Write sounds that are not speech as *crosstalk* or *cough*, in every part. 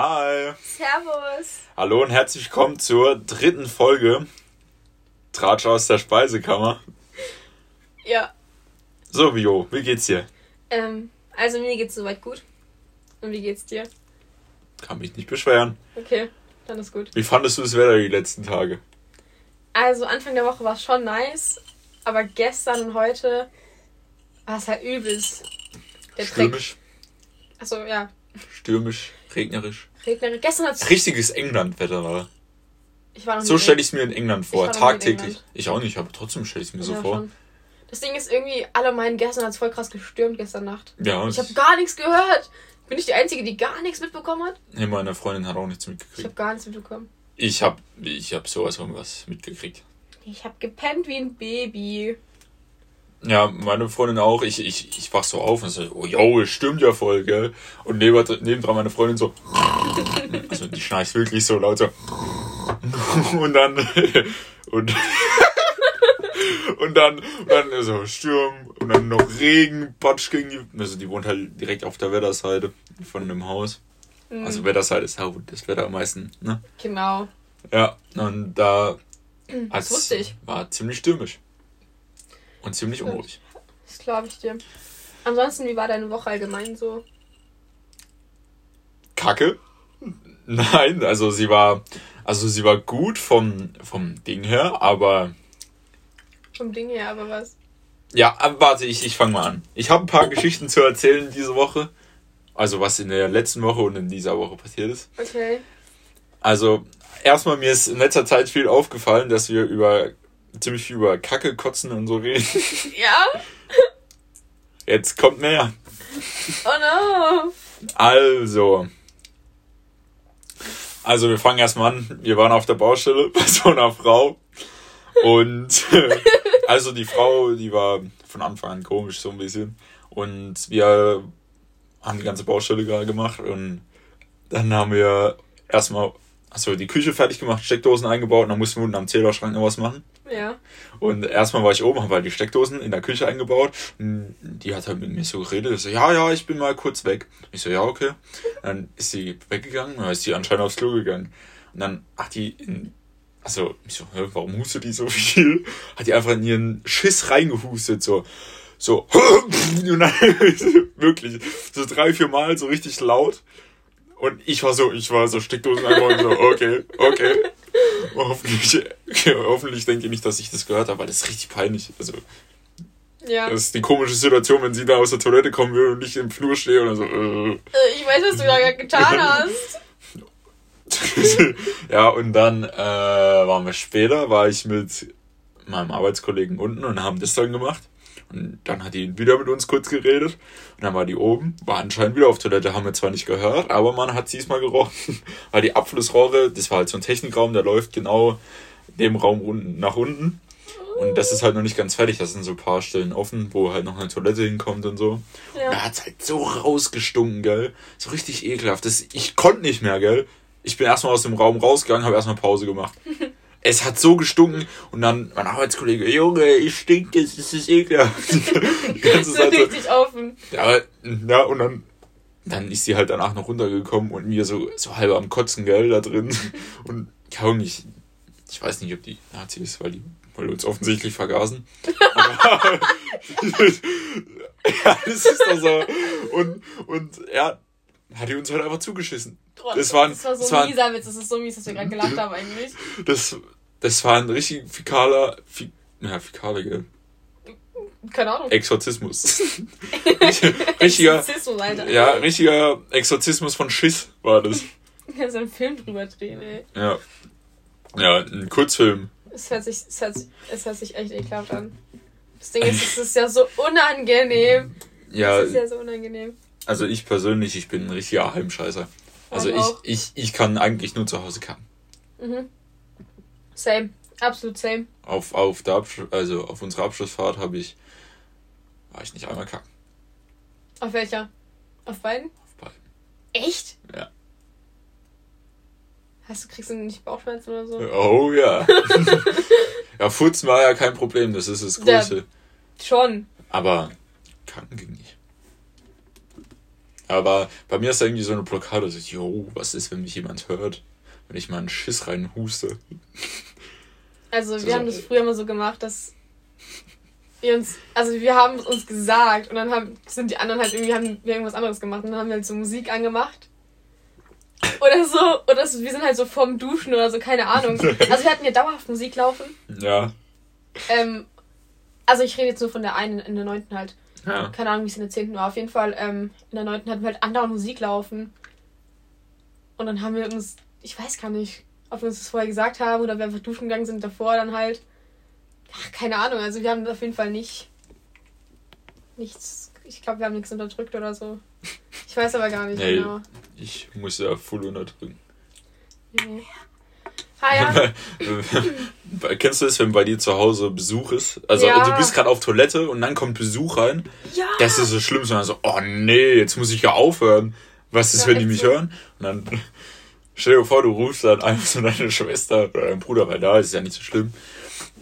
Hi. Servus. Hallo und herzlich willkommen zur dritten Folge Tratsch aus der Speisekammer. Ja. So, Bio, wie geht's dir? Ähm, also mir geht's soweit gut. Und wie geht's dir? Kann mich nicht beschweren. Okay, dann ist gut. Wie fandest du das Wetter die letzten Tage? Also Anfang der Woche war es schon nice, aber gestern und heute war es halt übelst. Der Dreck. Stürmisch, Achso, ja. stürmisch, regnerisch. Regnerisch. Gestern hat's. Richtiges England-Wetter war. Ich war noch So nie stelle ich es mir in England vor, war noch nie in tagtäglich. England. Ich auch nicht, aber trotzdem stelle ich es mir so Ja, vor. schon. Das Ding ist irgendwie, alle meinen, gestern hat es voll krass gestürmt gestern Nacht. Ja, und Ich habe gar nichts gehört. Bin ich die Einzige, die gar nichts mitbekommen hat? nee, meine Freundin hat auch nichts Ich mitgekriegt. habe gar nichts mitbekommen. Ich hab, ich hab sowas von was mitgekriegt. Ich habe gepennt wie ein Baby. Ja, meine Freundin auch. Ich, ich, ich wach so auf und so, oh yo, es stimmt ja voll, gell? Und neben, nebendran meine Freundin so, also die schnarcht wirklich so laut so. Und dann, und, und dann, und dann so Sturm und dann noch Regen, Patsch gegen die, also die wohnt halt direkt auf der Wetterseite von dem Haus. Mhm. Also Wetterseite ist ja wo das Wetter am meisten, ne? Genau. Ja, und da Das wusste ich. war ziemlich stürmisch. Und ziemlich unruhig. Das glaube ich dir. Ansonsten, wie war deine Woche allgemein so? Kacke? Nein, also sie war, also sie war gut vom, vom Ding her, aber Vom Ding her, aber was? ja, warte, ich, ich fange mal an. Ich habe ein paar Geschichten zu erzählen diese Woche. Also was in der letzten Woche und in dieser Woche passiert ist. Okay. Also erstmal mir ist in letzter Zeit viel aufgefallen, dass wir über ziemlich viel über Kacke, Kotzen und so reden. *laughs* Ja? Jetzt kommt mehr. Oh no. Also. Also wir fangen erstmal an. Wir waren auf der Baustelle *laughs* bei so einer Frau. Und also die Frau, die war von Anfang an komisch so ein bisschen. Und wir haben die ganze Baustelle gerade gemacht. Und dann haben wir erstmal also die Küche fertig gemacht, Steckdosen eingebaut und dann mussten wir unten am Zählerschrank noch was machen. Ja. Und erstmal war ich oben, habe halt die Steckdosen in der Küche eingebaut. Und Die hat halt mit mir so geredet. Ich so, ja, ja, ich bin mal kurz weg. Ich so, ja, okay. Dann ist sie weggegangen, dann ist sie anscheinend aufs Klo gegangen. Und dann hat die in, also, ich so, hä, warum hustet die so *laughs* viel? Hat die einfach in ihren Schiss reingehustet, so. So, *laughs* und dann, *laughs* wirklich, so drei, vier Mal so richtig laut. Und ich war so, ich war so Steckdosen einbauen, so, okay, okay. Hoffentlich, hoffentlich denkt ihr nicht, dass ich das gehört habe, weil das ist richtig peinlich. Also, Ja. das ist die komische Situation, wenn sie da aus der Toilette kommen will und ich im Flur stehe und dann so, äh. Ich weiß, was du da getan hast. *laughs* ja, und dann äh, waren wir später, war ich mit meinem Arbeitskollegen unten und haben das dann gemacht. Und dann hat die wieder mit uns kurz geredet. Und dann war die oben, war anscheinend wieder auf Toilette, haben wir zwar nicht gehört, aber man hat sie mal gerochen. *laughs* Weil die Abflussrohre, das war halt so ein Technikraum, der läuft genau dem Raum unten nach unten. Und das ist halt noch nicht ganz fertig. Das sind so ein paar Stellen offen, wo halt noch eine Toilette hinkommt und so. Ja. Da hat's halt so rausgestunken, gell? So richtig ekelhaft. Das, ich konnte nicht mehr, gell? Ich bin erstmal aus dem Raum rausgegangen, habe erstmal Pause gemacht. *laughs* es hat so gestunken und dann mein Arbeitskollege, Junge, ich stink, das ist ekelhaft. Die *laughs* *laughs* ganze So Zeit so, richtig offen. ja, ja, und dann, dann ist sie halt danach noch runtergekommen und mir so, so halb am Kotzen, gell, da drin. *laughs* Und ja, ich, ich weiß nicht, ob die Nazi ist, weil die wollen uns offensichtlich vergasen. Aber, ja, das ist doch so. Und, und ja, hat die uns halt einfach zugeschissen. Oh, Das waren- das war so das ein mieser Witz. Das ist so mies, dass wir gerade gelacht haben eigentlich. Das, das war ein richtig fäkaler, fi, ja, fäkaler, gell? Keine Ahnung. Exorzismus. *laughs* richtiger, Sexismus, Alter. ja, richtiger Exorzismus von Schiss war das. *laughs* Du kannst einen Film drüber drehen, ey. Ja. Ja, ein Kurzfilm. Es hört sich, es hört, sich- es hört sich echt ekelhaft an. Das Ding ist, es ist ja so unangenehm. Ja, Es ist ja so unangenehm. Also ich persönlich, ich bin ein richtiger Heimscheißer. Also Ich ich, ich, kann eigentlich nur zu Hause kacken. Mhm. Same. Absolut same. Auf, auf der Absch also auf unserer Abschlussfahrt habe ich, war ich nicht einmal kacken. Auf welcher? Auf beiden? Auf beiden. Echt? Ja. Hast du, kriegst du nicht Bauchschmerzen oder so? Oh ja. *laughs* ja, Furzen war ja kein Problem, das ist das Ja. Größte. Schon. Aber kacken ging nicht. Aber bei mir ist da irgendwie so eine Blockade, so, jo, was ist, wenn mich jemand hört? Wenn ich mal einen Schiss reinhuste. *laughs* Also So, wir so. haben das früher immer so gemacht, dass wir uns, also wir haben es uns gesagt und dann haben, sind die anderen halt irgendwie, haben wir irgendwas anderes gemacht und dann haben wir halt so Musik angemacht. Oder so, oder so, wir sind halt so vorm Duschen oder so, keine Ahnung. *laughs* Also wir hatten ja dauerhaft Musik laufen. Ja. Ähm, also ich rede jetzt nur von der einen in der neunten halt. Ja. Keine Ahnung, wie es in der zehnten war. Auf jeden Fall, ähm, in der neunten hatten wir halt andauernd Musik laufen. Und dann haben wir uns, ich weiß gar nicht, ob wir uns das vorher gesagt haben oder wir einfach duschen gegangen sind davor dann halt. Ach, keine Ahnung, also wir haben auf jeden Fall nicht nichts, ich glaube, wir haben nichts unterdrückt oder so. Ich weiß aber gar nicht Nee. genau. Ich muss ja voll unterdrücken. Nee. Ah ja, Kennst du das, wenn bei dir zu Hause Besuch ist? Also Ja. du bist gerade auf Toilette und dann kommt Besuch rein. ja. Das ist so schlimm, sondern so, oh nee, jetzt muss ich ja aufhören. Was ist, Ja, wenn die mich so. hören? Und dann stell dir vor, du rufst dann einfach so deine *laughs* Schwester oder deinen Bruder, weil da ist ja nicht so schlimm.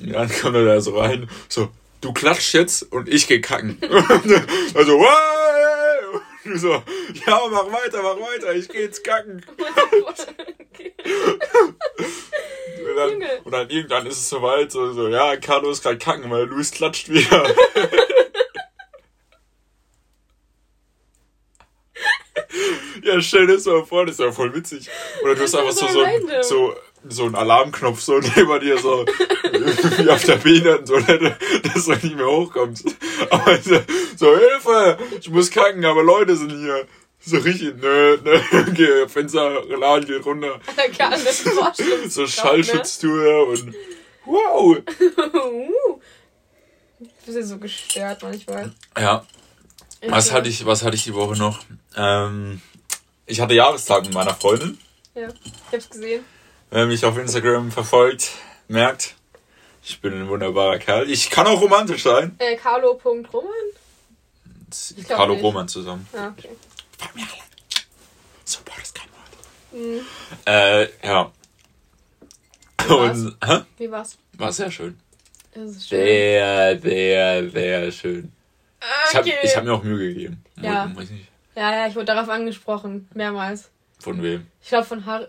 Und dann kommt er da so rein, so, du klatschst jetzt und ich geh kacken. *laughs* also, wow! Du *laughs* so, ja, mach weiter, mach weiter, ich geh jetzt kacken. *laughs* Und dann, Junge. und dann irgendwann ist es soweit, so, so ja, Carlo ist gerade kacken, weil Luis klatscht wieder. *laughs* ja, stell dir das mal vor, das ist ja voll witzig. Oder du hast einfach so, so so. So, so einen Alarmknopf so *laughs* neben dir, so wie auf der Behindertentoilette, dass du nicht mehr hochkommst. Aber so, so, Hilfe, ich muss kacken, aber Leute sind hier. So richtig, nö, nö, okay, Fenster, Laden geht runter. Das vorstellen. So Schallschutztür und wow. *laughs* Uh. Bist ja so gestört manchmal. Ja, was hatte ich, was hatte ich die Woche noch? Ähm, ich hatte Jahrestag mit meiner Freundin. Ja, ich hab's gesehen. Wer mich auf Instagram verfolgt, merkt, ich bin ein wunderbarer Kerl. Ich kann auch romantisch sein. Äh, Carlo.roman? Carlo nicht. Roman zusammen. Ja, okay. Folgt mir alle. Support ist kein Wort. Mhm. Äh, ja. war's? Und, hä? Wie war's? War sehr schön. Das ist schön. Sehr, sehr, sehr schön. Ich habe Okay. ich hab mir auch Mühe gegeben. Ja. Ja, ja, ich wurde darauf angesprochen. Mehrmals. von wem. Ich glaube von Har.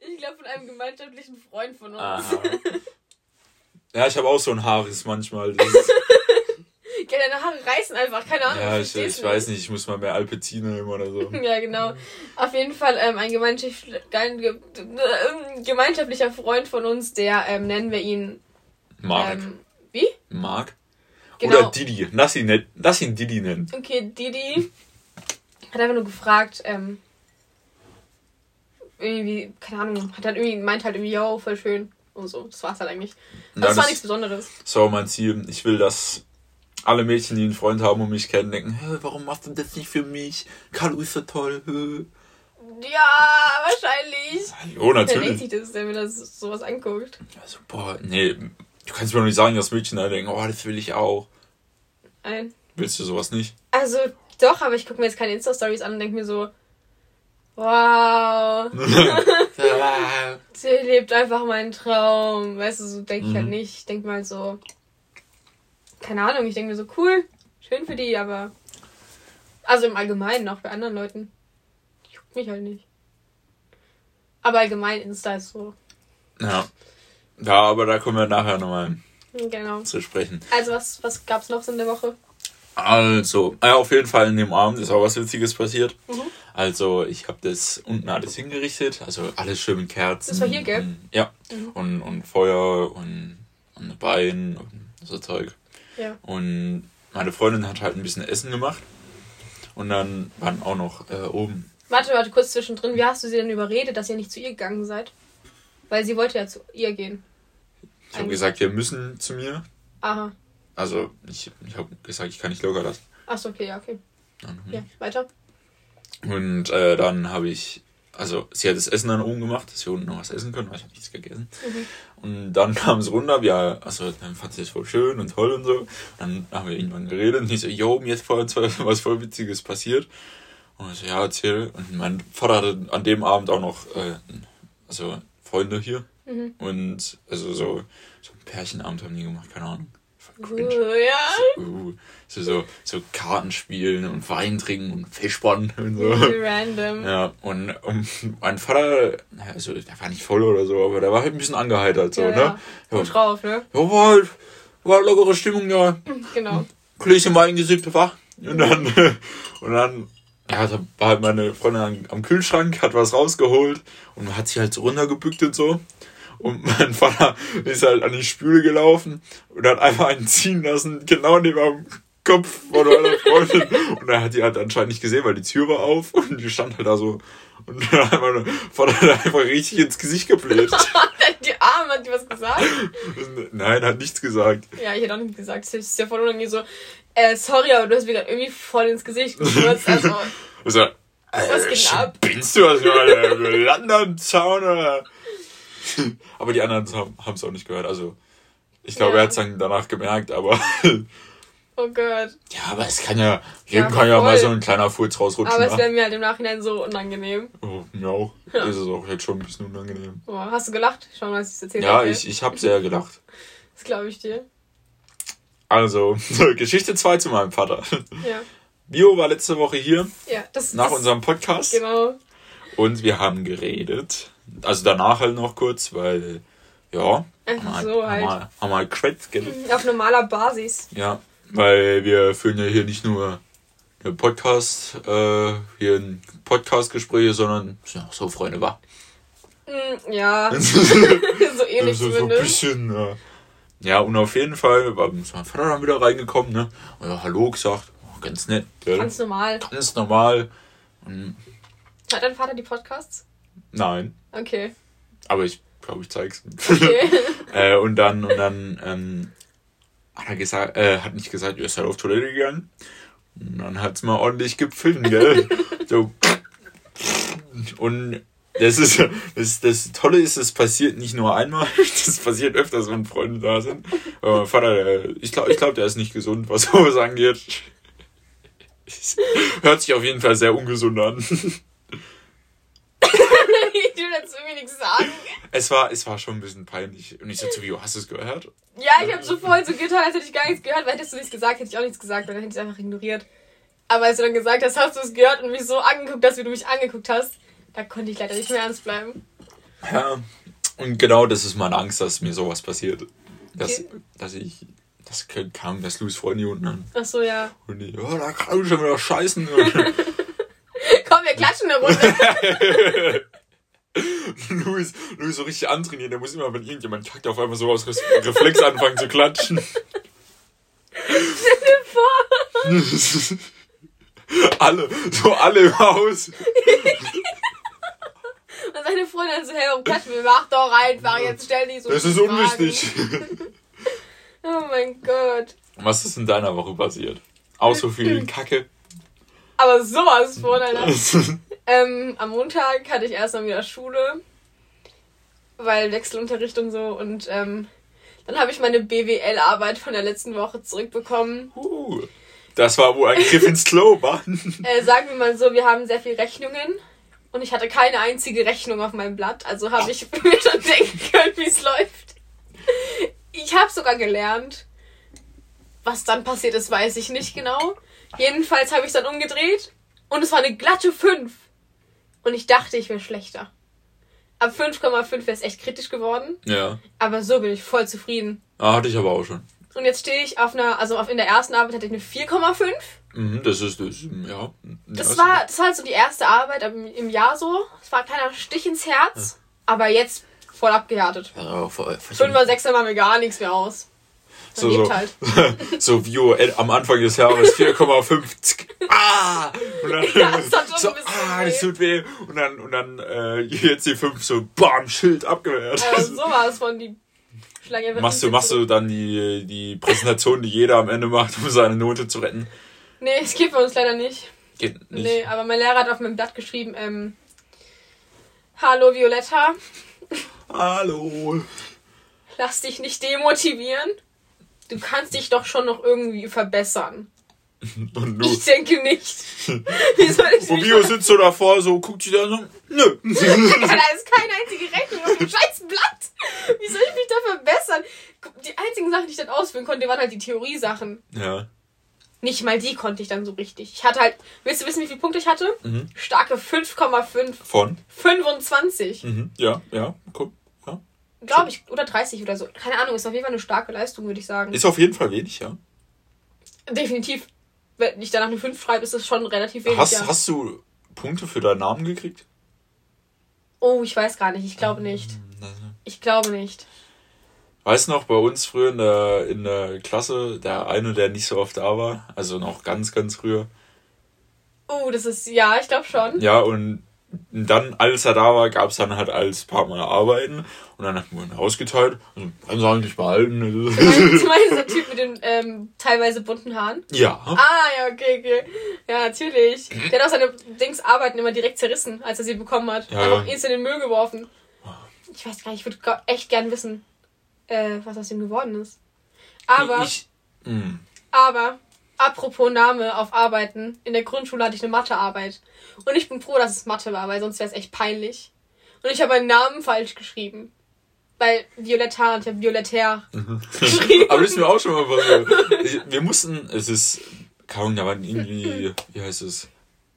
Ich glaube von einem gemeinschaftlichen Freund von uns. Aha. *laughs* Ja, ich habe auch so ein Haares manchmal. Das ist, Gell, deine Haare reißen einfach, keine Ahnung. ja, ich ich, weiß nicht, ich muss mal mehr Alpezin nehmen oder so. *laughs* Ja, genau. Auf jeden Fall ähm, ein gemeinschaftlich, gein- ge- äh, gemeinschaftlicher Freund von uns, der ähm, nennen wir ihn. Mark. Ähm, wie? Mark? Genau. Oder Didi. Lass ihn, lass ihn Didi nennen. Okay, Didi *laughs* hat einfach nur gefragt, ähm, irgendwie, keine Ahnung, hat halt irgendwie, meint halt irgendwie, yo, voll schön und so. Das war's halt eigentlich. Ja, Das war nichts Besonderes. So, mein Ziel. Ich will, dass alle Mädchen, die einen Freund haben und mich kennen, denken, Hä, warum machst du das nicht für mich? Carlo ist so toll. hä?" Ja, wahrscheinlich. Hallo, Wer denkt natürlich. sich das, wenn er das sowas anguckt? Also, boah, nee, du kannst mir doch nicht sagen, dass Mädchen da denken, oh, das will ich auch. Ein. Willst du sowas nicht? Also, doch, aber ich gucke mir jetzt keine Insta-Stories an und denke mir so, wow, *laughs* *laughs* sie lebt einfach meinen Traum. Weißt du, so denke ich halt Mhm. nicht. Ich denke mal so, keine Ahnung, ich denke mir so, cool, schön für die, aber. Also im Allgemeinen, auch bei anderen Leuten. Juckt mich halt nicht. Aber allgemein Insta ist so. ja. Ja, aber da kommen wir nachher nochmal Genau. zu sprechen. Also, was, was gab's noch so in der Woche? Also, ja, auf jeden Fall in dem Abend ist auch was Witziges passiert. Mhm. Also, ich habe das unten alles hingerichtet, also alles schön mit Kerzen. Das war hier, gell? Und, ja, Mhm. und, und Feuer und, und Bein und so Zeug. Ja. Und meine Freundin hat halt ein bisschen Essen gemacht. Und dann waren auch noch äh, oben. Warte, warte, kurz zwischendrin. Wie hast du sie denn überredet, dass ihr nicht zu ihr gegangen seid? Weil sie wollte ja zu ihr gehen. Ich habe gesagt, wir müssen zu mir. Aha. Also, ich, ich habe gesagt, ich kann nicht locker lassen. Achso, okay, ja, okay. Dann- Ja, weiter. Und äh, dann habe ich, also sie hat das Essen dann oben gemacht, dass wir unten noch was essen können, weil ich habe nichts gegessen. Mhm. Und dann *laughs* kam es runter, ja, also dann fand sie es voll schön und toll und so. Dann haben wir irgendwann geredet und ich so, yo, mir ist vorhin zwar *laughs* was voll Witziges passiert. Und ich so, ja, erzähl. Und mein Vater hatte an dem Abend auch noch, äh, also Freunde hier. Mhm. Und also so, so ein Pärchenabend haben die gemacht, keine Ahnung. Uh, ja. Uh, so, so, so Kartenspielen und Wein trinken und Fischbahn und so. Random. Ja, und, und mein Vater, also der war nicht voll oder so, aber der war halt ein bisschen angeheitert, so, Ja, ne? ja. Gut drauf, ne? ja, war halt, war lockere Stimmung, ja. Genau. Gläschen Wein gesippt, war. Und dann, *laughs* und dann, ja, da war halt meine Freundin am, am Kühlschrank, hat was rausgeholt und hat sich halt so runtergebückt und so. Und mein *laughs* Vater ist halt an die Spüle gelaufen und hat einfach einen ziehen lassen, genau neben dem Kopf von meiner Freundin. Und er hat die halt anscheinend nicht gesehen, weil die Tür war auf und die stand halt da so. Und dann hat mein Vater hat einfach richtig ins Gesicht gebläht. *laughs* Die Arme, hat die was gesagt? Nein, hat nichts gesagt. Ja, ich hätte auch nicht gesagt. Das ist ja voll unangenehm so, äh, sorry, aber du hast mir gerade irgendwie voll ins Gesicht gestürzt. Also, *laughs* Also, Was äh, geht ab? Spinnst du also mal Landernzaun oder? *laughs* Aber die anderen haben es auch nicht gehört. Also, ich glaube, Ja. er hat es dann danach gemerkt, aber. *laughs* oh Gott. ja, aber es kann ja. Jedem Ja, kann ja mal so ein kleiner Furz rausrutschen. Aber es ne? wäre mir halt im Nachhinein so unangenehm. oh, mir auch. Ja. Ist es auch jetzt schon ein bisschen unangenehm. Oh, hast du gelacht? Mal, als ich es erzählt Ja, habe. ich, ich habe sehr gelacht. *laughs* Das glaube ich dir. Also, Geschichte 2 zu meinem Vater. Ja. Bio war letzte Woche hier, Ja, das nach das, unserem Podcast. Genau. Und wir haben geredet. Also danach halt noch kurz, weil, ja, Einfach haben so halt. haben wir- haben wir gell? Auf normaler Basis. Ja, weil wir führen ja hier nicht nur eine Podcast, äh, hier ein Podcast-Gespräche, sondern ja, so Freunde war. Hm, ja, so, *laughs* *laughs* so ähnlich so ein zumindest. bisschen, ja. Ja, und auf jeden Fall war ist mein Vater dann wieder reingekommen, ne? Und ja, Hallo gesagt, oh, ganz nett, gell? Ganz normal. ganz normal. Und, Hat dein Vater die Podcasts? Nein, Okay. aber ich glaube, ich zeig's. Okay. *laughs* Äh, und dann, und dann ähm, hat er gesagt, äh, hat nicht gesagt, er ist halt auf Toilette gegangen. Und dann hat's mal ordentlich gepfiffen, gell? *laughs* so. Und das ist, das, das Tolle ist, es passiert nicht nur einmal, *laughs* das passiert öfters, wenn Freunde da sind. Aber mein Vater, der, ich glaube, ich glaub, der ist nicht gesund, was sowas angeht. Es Hört sich auf jeden Fall sehr ungesund an. ich will dazu irgendwie nichts sagen. Es war, es war schon ein bisschen peinlich. Und ich so zu Vio, hast du es gehört? Ja, ich habe so voll so getan, als hätte ich gar nichts gehört, weil hättest du nichts gesagt, hätte ich auch nichts gesagt, weil dann hätte ich es einfach ignoriert. Aber als du dann gesagt hast, hast du es gehört und mich so angeguckt hast, wie du mich angeguckt hast, da konnte ich leider nicht mehr ernst bleiben. Ja, und genau das ist meine Angst, dass mir sowas passiert. Dass, Okay. dass ich, das kam das Louis Freunde unten an. Ach so, ja. Und die, ja, da kann ich schon wieder scheißen. *laughs* *laughs* Komm, wir klatschen eine Runde. *laughs* *laughs* Louis, Louis so richtig antrainieren, der muss immer, wenn irgendjemand kackt, auf einmal so aus Reflex anfangen zu klatschen. *laughs* alle, so alle im Haus. *laughs* Und seine Freundin so, hey, warum klatschen wir? Mach doch einfach, jetzt stell die so Das ist Fragen. unwichtig. Oh mein Gott. Was ist in deiner Woche passiert? Auch so viel Kacke. Aber sowas von, Alter. Ähm, am Montag hatte ich erstmal wieder Schule, weil Wechselunterricht und so. Und ähm, dann habe ich meine BWL-Arbeit von der letzten Woche zurückbekommen. Uh, das war wohl ein Griff ins Klo, wa? *laughs* Äh, sagen wir mal so, wir haben sehr viel Rechnungen. Und ich hatte keine einzige Rechnung auf meinem Blatt. Also habe ich mir schon denken können, wie es läuft. Ich habe sogar gelernt. Was dann passiert ist, weiß ich nicht genau. Jedenfalls habe ich es dann umgedreht. Und es war eine glatte 5. Und ich dachte, ich wäre schlechter. Ab 5,5 wäre es echt kritisch geworden. Ja. Aber so bin ich voll zufrieden. Ah, hatte ich aber auch schon. Und jetzt stehe ich auf einer, also auf, in der ersten Arbeit hatte ich eine 4,5. Mhm, das ist, das, ja. Das Ja, war, das war halt so die erste Arbeit im, im Jahr so. Es war ein kleiner Stich ins Herz. Aber jetzt voll abgehärtet. Ja, voll, voll Fünfer, Sechser machen mir gar nichts mehr aus. So, so, halt. *laughs* so Vio äh, am Anfang des Jahres 4,5. *laughs* Ah! Und dann Ja, *laughs* so, ah, das tut weh. Und dann, und dann äh, jetzt die 5 so, bam, Schild abgewehrt. So war es von die Schlange. machst du, machst du dann die, die Präsentation, die jeder am Ende macht, um seine Note zu retten? Nee, es gibt bei uns leider nicht. Geht nicht. Nee, aber mein Lehrer hat auf meinem Blatt geschrieben, ähm, Hallo Violetta, Hallo. lass dich nicht demotivieren. Du kannst dich doch schon noch irgendwie verbessern. *laughs* Und. Ich denke nicht. *laughs* Wie soll ich Vio sitzt so davor, so, guckt sich da so, nö. *laughs* da ist keine einzige Rechnung auf dem scheiß Blatt. Wie soll ich mich da verbessern? Die einzigen Sachen, die ich dann ausführen konnte, waren halt die Theoriesachen. Ja. Nicht mal die konnte ich dann so richtig. Ich hatte halt, willst du wissen, wie viele Punkte ich hatte? Mhm. Starke 5,5. Von? 25. Mhm. Ja, ja, guck. Glaube ich. Oder 30 oder so. Keine Ahnung, ist auf jeden Fall eine starke Leistung, würde ich sagen. Ist auf jeden Fall wenig, ja. Definitiv. Wenn ich danach eine 5 schreibe, ist das schon relativ wenig. Hast, ja. hast du Punkte für deinen Namen gekriegt? Oh, ich weiß gar nicht. Ich glaube nicht. Ich glaube nicht. Weißt du noch, bei uns früher in der, in der Klasse, der eine, der nicht so oft da war, also noch ganz, ganz früher. Oh, das ist, ja, ich glaube schon. Ja, und dann, als er da war, gab es dann halt als Partner Arbeiten und dann hatten wir ihn ausgeteilt. Also, haben sie eigentlich behalten. Du *laughs* meinst, der Typ mit den ähm, teilweise bunten Haaren? ja. Ah, ja, okay, okay. Ja, natürlich. Der hat auch seine Dings Arbeiten immer direkt zerrissen, als er sie bekommen hat. Ja, Einfach ja. instant in den Müll geworfen. Ich weiß gar nicht, ich würde echt gern wissen, äh, was aus ihm geworden ist. Aber, Ich, hm. aber, apropos Name auf Arbeiten, in der Grundschule hatte ich eine Mathearbeit. Und ich bin froh, dass es Mathe war, weil sonst wäre es echt peinlich. Und ich habe meinen Namen falsch geschrieben. Weil Violetta und ich habe Violettaire geschrieben. *laughs* Aber das ist mir auch schon mal passiert. Wir mussten, es ist, kaum, da waren irgendwie, wie heißt es?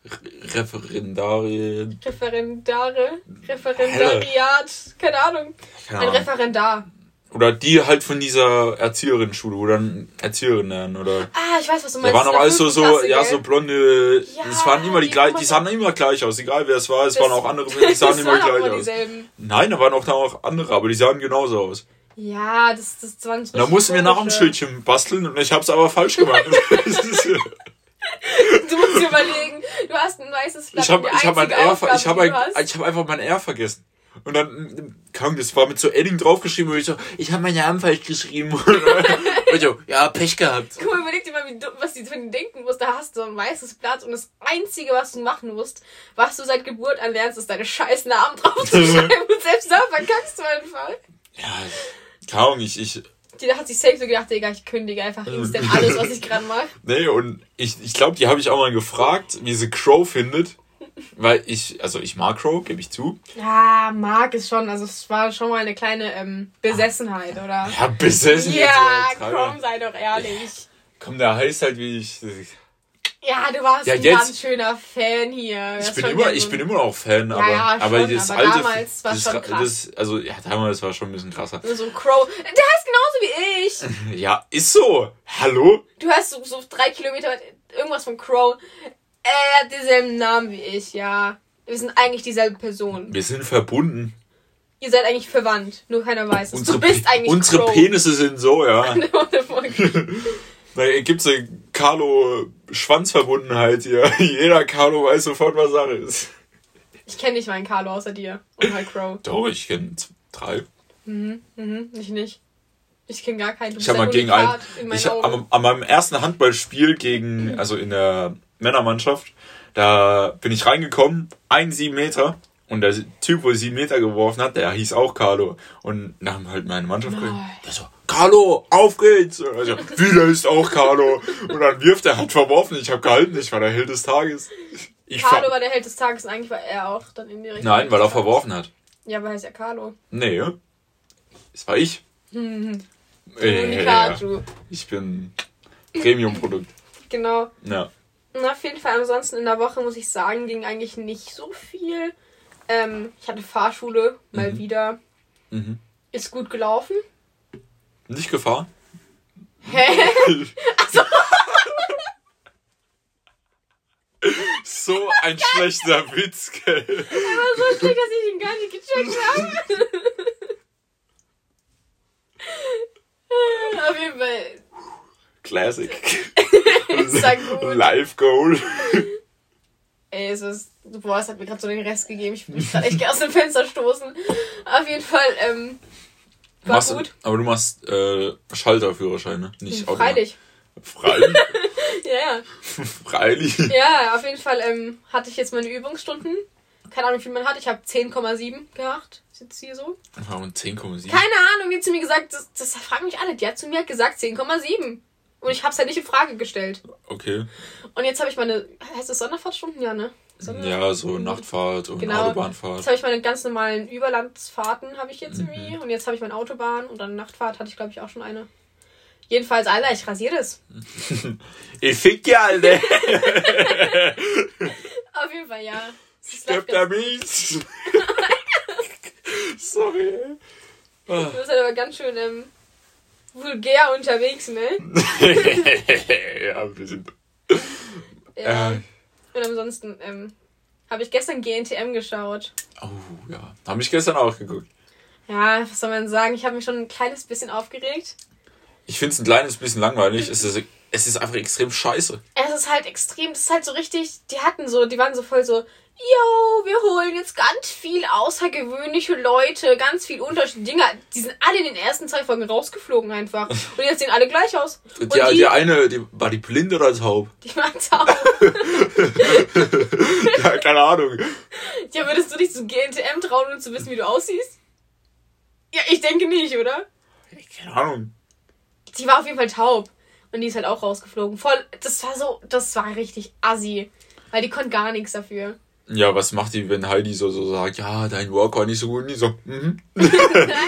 Re- Referendarien. Referendare, Referendariat, keine Ahnung. Keine Ein Ahnung. Referendar. Oder die halt von dieser Erzieherinnenschule, wo dann Erzieherin lernen, oder. Ah, ich weiß, was du Da meinst. waren in auch alles so, so, Klasse, ja, so blonde, Ja, das waren immer die gleichen, die sahen immer gleich aus, egal wer es war, es Das- waren auch andere, *laughs* die sahen immer waren gleich aus. dieselben. Nein, da waren auch, da auch andere, aber die sahen genauso aus. Ja, das, das waren so Und da mussten wir nach dem. Schildchen basteln und ich hab's aber falsch gemacht. *laughs* *laughs* Du musst dir überlegen, du hast ein weißes Blatt. ich habe hab mein R, ich ein, ich hab einfach mein R vergessen. Und dann kam das war mit so Edding draufgeschrieben und ich so, ich habe meinen Namen falsch geschrieben. *laughs* Und ich so, ja, Pech gehabt. Guck mal, überleg dir mal, wie dumm, was die von denken muss. Da hast du ein weißes Blatt und das Einzige, was du machen musst, was du seit Geburt an lernst, ist deine scheiß Namen draufzuschreiben. *laughs* und selbst da verkackst du einfach. Ja, Ahnung, ich, ich, Die hat sich safe so gedacht, Digga, ich kündige einfach instant *laughs* alles, was ich gerade mache. nee, und ich, ich glaube, die habe ich auch mal gefragt, wie sie Crow findet. Weil ich, also ich mag Crow, gebe ich zu. Ja, mag es schon. Also es war schon mal eine kleine ähm, Besessenheit, oder? Ja, besessen jetzt Ja, komm, sei doch ehrlich. Komm, der heißt halt wie ich. Ja, du warst Ja, ein jetzt- ganz schöner Fan hier. Ich bin immer, ich bin ein- immer noch Fan, aber, ja, aber schon, das aber alte. damals war's das, schon krass. Das, also, ja, damals war schon ein bisschen krasser. So ein Crow. Der heißt genauso wie ich. *laughs* Ja, ist so. Hallo? Du hast so, so drei Kilometer irgendwas von Crow. Er hat denselben Namen wie ich, ja. Wir sind eigentlich dieselbe Person. Wir sind verbunden. Ihr seid eigentlich verwandt, nur keiner weiß es. Unsere, Du bist eigentlich unsere Crow. Penisse sind so, ja. *laughs* Da *laughs* gibt's eine Carlo-Schwanzverbundenheit hier. *laughs* Jeder Carlo weiß sofort, was Sache ist. Ich kenne nicht meinen Carlo außer dir. Und halt Crow. Doch, ich kenne drei. Mhm, ich nicht. Ich kenne gar keinen. Du Ich habe mal gegen einen. Ich am, an meinem ersten Handballspiel gegen, also in der Männermannschaft, da bin ich reingekommen, ein sieben Meter. Und der Typ, wo sieben Meter geworfen hat, der hieß auch Carlo. Und nach dem halt meine Mannschaft Nein. der so, Carlo, auf geht's! Und also, wieder ist auch Carlo. Und dann wirft er, hat verworfen, ich habe gehalten, ich war der Held des Tages. Ich Carlo war der Held des Tages und eigentlich war er auch dann in die Richtung. Nein, weil er verworfen hat. Ja, aber er heißt ja Carlo. Nee, das war ich. Mhm. Äh, ich bin Premium-Produkt. Genau. Ja. Und auf jeden Fall, ansonsten in der Woche muss ich sagen, ging eigentlich nicht so viel. Ähm, ich hatte Fahrschule mal Mhm. wieder. Mhm. Ist gut gelaufen. Nicht gefahren? Hä? *laughs* So ein schlechter Witz, gell? war so schlecht, dass ich ihn gar nicht gecheckt habe. *laughs* auf jeden Fall. Classic. *laughs* Live Goal. Ey, es ist. Boah, es hat mir gerade so den Rest gegeben. Ich mich gerade echt aus dem Fenster stoßen. Auf jeden Fall, ähm. War Machst, gut. aber du machst äh, Schalterführerschein, ne? Nicht Automat. Freilich. Freilich. *laughs* Ja, ja. *laughs* Freilich. Ja, auf jeden Fall ähm, hatte ich jetzt meine Übungsstunden. Keine Ahnung, wie viel man hat. Ich habe 10,7 gemacht. Ist jetzt hier so. Warum 10,7? Keine Ahnung, die hat zu mir gesagt, das, das fragen mich alle. Die hat zu mir gesagt 10,7. Und ich habe es halt nicht in Frage gestellt. Okay. Und jetzt habe ich meine, heißt das Sonderfahrtstunden? Ja, ne? Sonder Ja, so Nachtfahrt und Genau. Autobahnfahrt. Jetzt habe ich meine ganz normalen Überlandsfahrten habe ich jetzt Mhm. irgendwie. Und jetzt habe ich meine Autobahn und dann Nachtfahrt hatte ich, glaube ich, auch schon eine. Jedenfalls, Alter, ich rasiere das. Ich fick ja, Alter. *laughs* Auf jeden Fall, ja. Ganz der Mies. *laughs* *laughs* Sorry. Du bist halt aber ganz schön ähm, vulgär unterwegs, ne? *laughs* ja, wir sind. Ja. Äh, Und ansonsten ähm, habe ich gestern GNTM geschaut. oh, ja. Habe ich gestern auch geguckt. Ja, was soll man sagen? Ich habe mich schon ein kleines bisschen aufgeregt. Ich finde es ein kleines bisschen langweilig. Es ist, es ist einfach extrem scheiße. Es ist halt extrem, das ist halt so richtig, die hatten so, die waren so voll so, yo, wir holen jetzt ganz viel außergewöhnliche Leute, ganz viel unterschiedliche Dinge. Die sind alle in den ersten zwei Folgen rausgeflogen einfach. *laughs* Und jetzt sehen alle gleich aus. Und Die, die, die eine, die, war die blind oder taub? die macht's auch. *laughs* ja, keine Ahnung. Ja, würdest du dich zu GNTM trauen, um zu wissen, wie du aussiehst? Ja, ich denke nicht, oder? Keine Ahnung. Die war auf jeden Fall taub. Und die ist halt auch rausgeflogen. Voll, das war so, das war richtig assi. Weil die konnte gar nichts dafür. Ja, was macht die, wenn Heidi so, so sagt, ja, dein Walk war nicht so gut? Und die so, mhm. *laughs* Nein,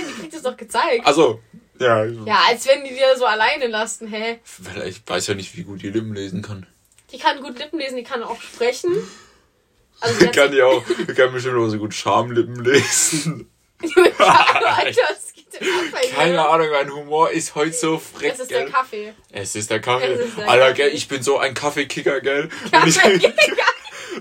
die kriegt es doch gezeigt. Also, ja. Ja, als wenn die dir so alleine lassen, hä? Weil ich weiß ja nicht, wie gut die Lippen lesen kann. Die kann gut Lippen lesen, die kann auch sprechen. Also die kann die auch, die kann bestimmt auch so gut Schamlippen lesen. *laughs* *laughs* Alter, dir? Keine Ahnung, mein Humor ist heute so frech, Es ist gell? der Kaffee. Es ist der Kaffee. Ist der Alter, Kaffee. gell, ich bin so ein Kaffeekicker, gell? Ich, Kaffeekicker.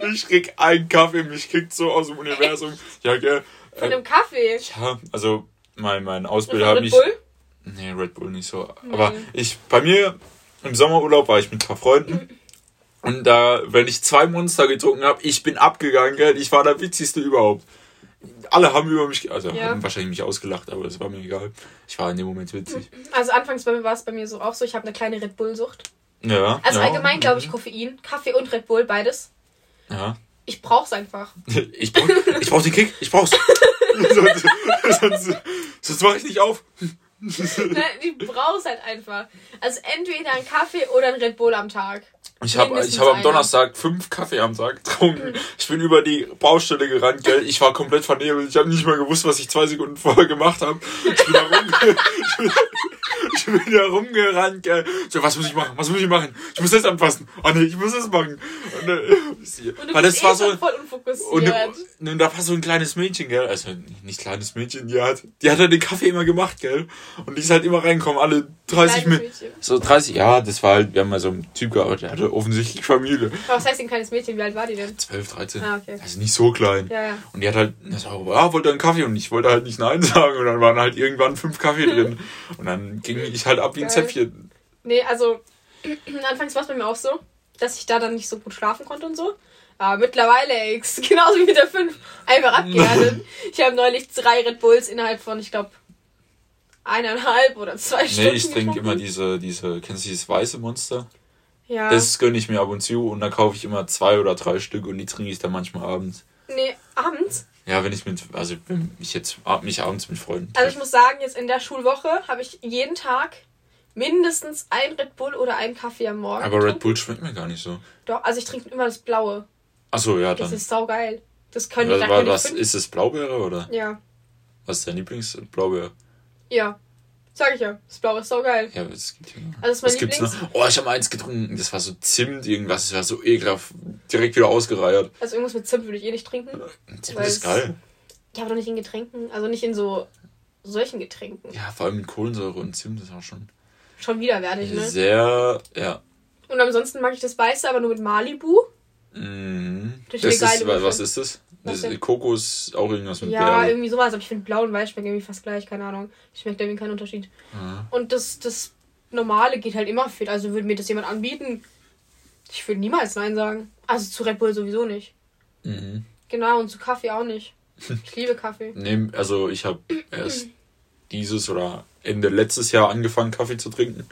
*laughs* ich krieg einen Kaffee, mich kickt so aus dem Universum. Ja, gell? Von Äh, einem Kaffee. ja, also mein, mein Ausbilder von hat Red mich. Bull? Nee, Red Bull nicht so. Aber ich, bei mir im Sommerurlaub war ich mit ein paar Freunden. Und da, wenn ich zwei Monster getrunken habe, ich bin abgegangen, gell? Ich war der witzigste überhaupt. Alle haben über mich, also Ja. haben wahrscheinlich mich ausgelacht, aber das war mir egal. Ich war in dem Moment witzig. Also anfangs war es bei mir so auch so, ich habe eine kleine Red Bull-Sucht. Ja. Also ja, allgemein glaube ich Koffein, Kaffee und Red Bull, beides. Ja. Ich brauch's einfach. *laughs* Ich brauch, ich brauch den Kick, ich brauch's. *laughs* sonst sonst, sonst mach ich nicht auf. Ne, Die brauch's halt einfach. Also entweder ein Kaffee oder ein Red Bull am Tag. Ich habe ich hab am. Donnerstag fünf Kaffee am Tag getrunken. Ich bin über die Baustelle gerannt, gell? Ich war komplett vernebelt. Ich habe nicht mal gewusst, was ich zwei Sekunden vorher gemacht habe. Ich bin da rum, *laughs* ich bin, ich bin da rumgerannt, gell? So, was muss ich machen? Was muss ich machen? Ich muss das anfassen. Oh nee, ich muss das machen. Und, äh, Und weil das war eh so voll und, unfokussiert. und da war so ein kleines Mädchen, gell? Also nicht kleines Mädchen, die hat, die hat halt den Kaffee immer gemacht, gell? Und die ist halt immer reinkommen, alle 30 Kleines Minuten. So 30, ja, das war halt, wir haben mal so einen Typ gearbeitet, hatte offensichtlich Familie. Aber was heißt ein kleines Mädchen? Wie alt war die denn? 12, 13. Ah, okay. Also nicht so klein. Ja, ja. Und die hat halt, das war, ja, wollte einen Kaffee und ich wollte halt nicht Nein *laughs* sagen. Und dann waren halt irgendwann fünf Kaffee drin. Und dann ging ich halt ab wie ein Geil. Zäpfchen. Nee, also *clears throat* anfangs war es bei mir auch so, dass ich da dann nicht so gut schlafen konnte und so. Aber mittlerweile, ey, *laughs* genauso wie mit der 5, einfach abgehärtet. *laughs* ich habe neulich drei Red Bulls innerhalb von, ich glaube, eineinhalb oder zwei Stunden. Nee, ich trinke immer diese, diese, kennst du dieses weiße Monster? Ja. Das gönne ich mir ab und zu und dann kaufe ich immer zwei oder drei Stück und die trinke ich dann manchmal abends. nee, abends. Ja, wenn ich mit, also wenn ich jetzt mich abends mit Freunden Also ich treffe. muss sagen, jetzt in der Schulwoche habe ich jeden Tag mindestens ein Red Bull oder einen Kaffee am Morgen. Aber Red. Bull schmeckt mir gar nicht so. Doch, also ich trinke immer das Blaue. Achso, ja, Das dann. ist saugeil. Das können Was, die was, was ist es Blaubeere oder? Ja, Was ist dein Lieblingsblaubeere? ja. Sag ich ja. Das Blaue ist saugeil. Ja, es gibt hier noch. Also das ist mein Was gibt's Lieblings. noch? Oh, ich habe eins getrunken. Das war so Zimt, irgendwas. Das war so ekelhaft. Direkt wieder ausgereiert. Also irgendwas mit Zimt würde ich eh nicht trinken. Zimt ist geil. Ja, aber doch nicht in Getränken. Also nicht in so solchen Getränken. Ja, vor allem mit Kohlensäure und Zimt ist auch schon Schon widerwärtig, ne? sehr, ja. Und ansonsten mag ich das Weiße, aber nur mit Malibu. Mhm. Das Das ist eine ist, was ist das? Was das ist Kokos, auch irgendwas mit Ja, Beere. irgendwie sowas. Aber ich finde Blau und Weiß schmecken irgendwie fast gleich. Keine Ahnung. Schmeckt irgendwie keinen Unterschied. Ja. Und das, das Normale geht halt immer fit. Also würde mir das jemand anbieten, ich würde niemals Nein sagen. Also zu Red Bull sowieso nicht. Mhm. Genau, und zu Kaffee auch nicht. *laughs* Ich liebe Kaffee. Nee, also ich habe erst dieses oder Ende letztes Jahr angefangen, Kaffee zu trinken.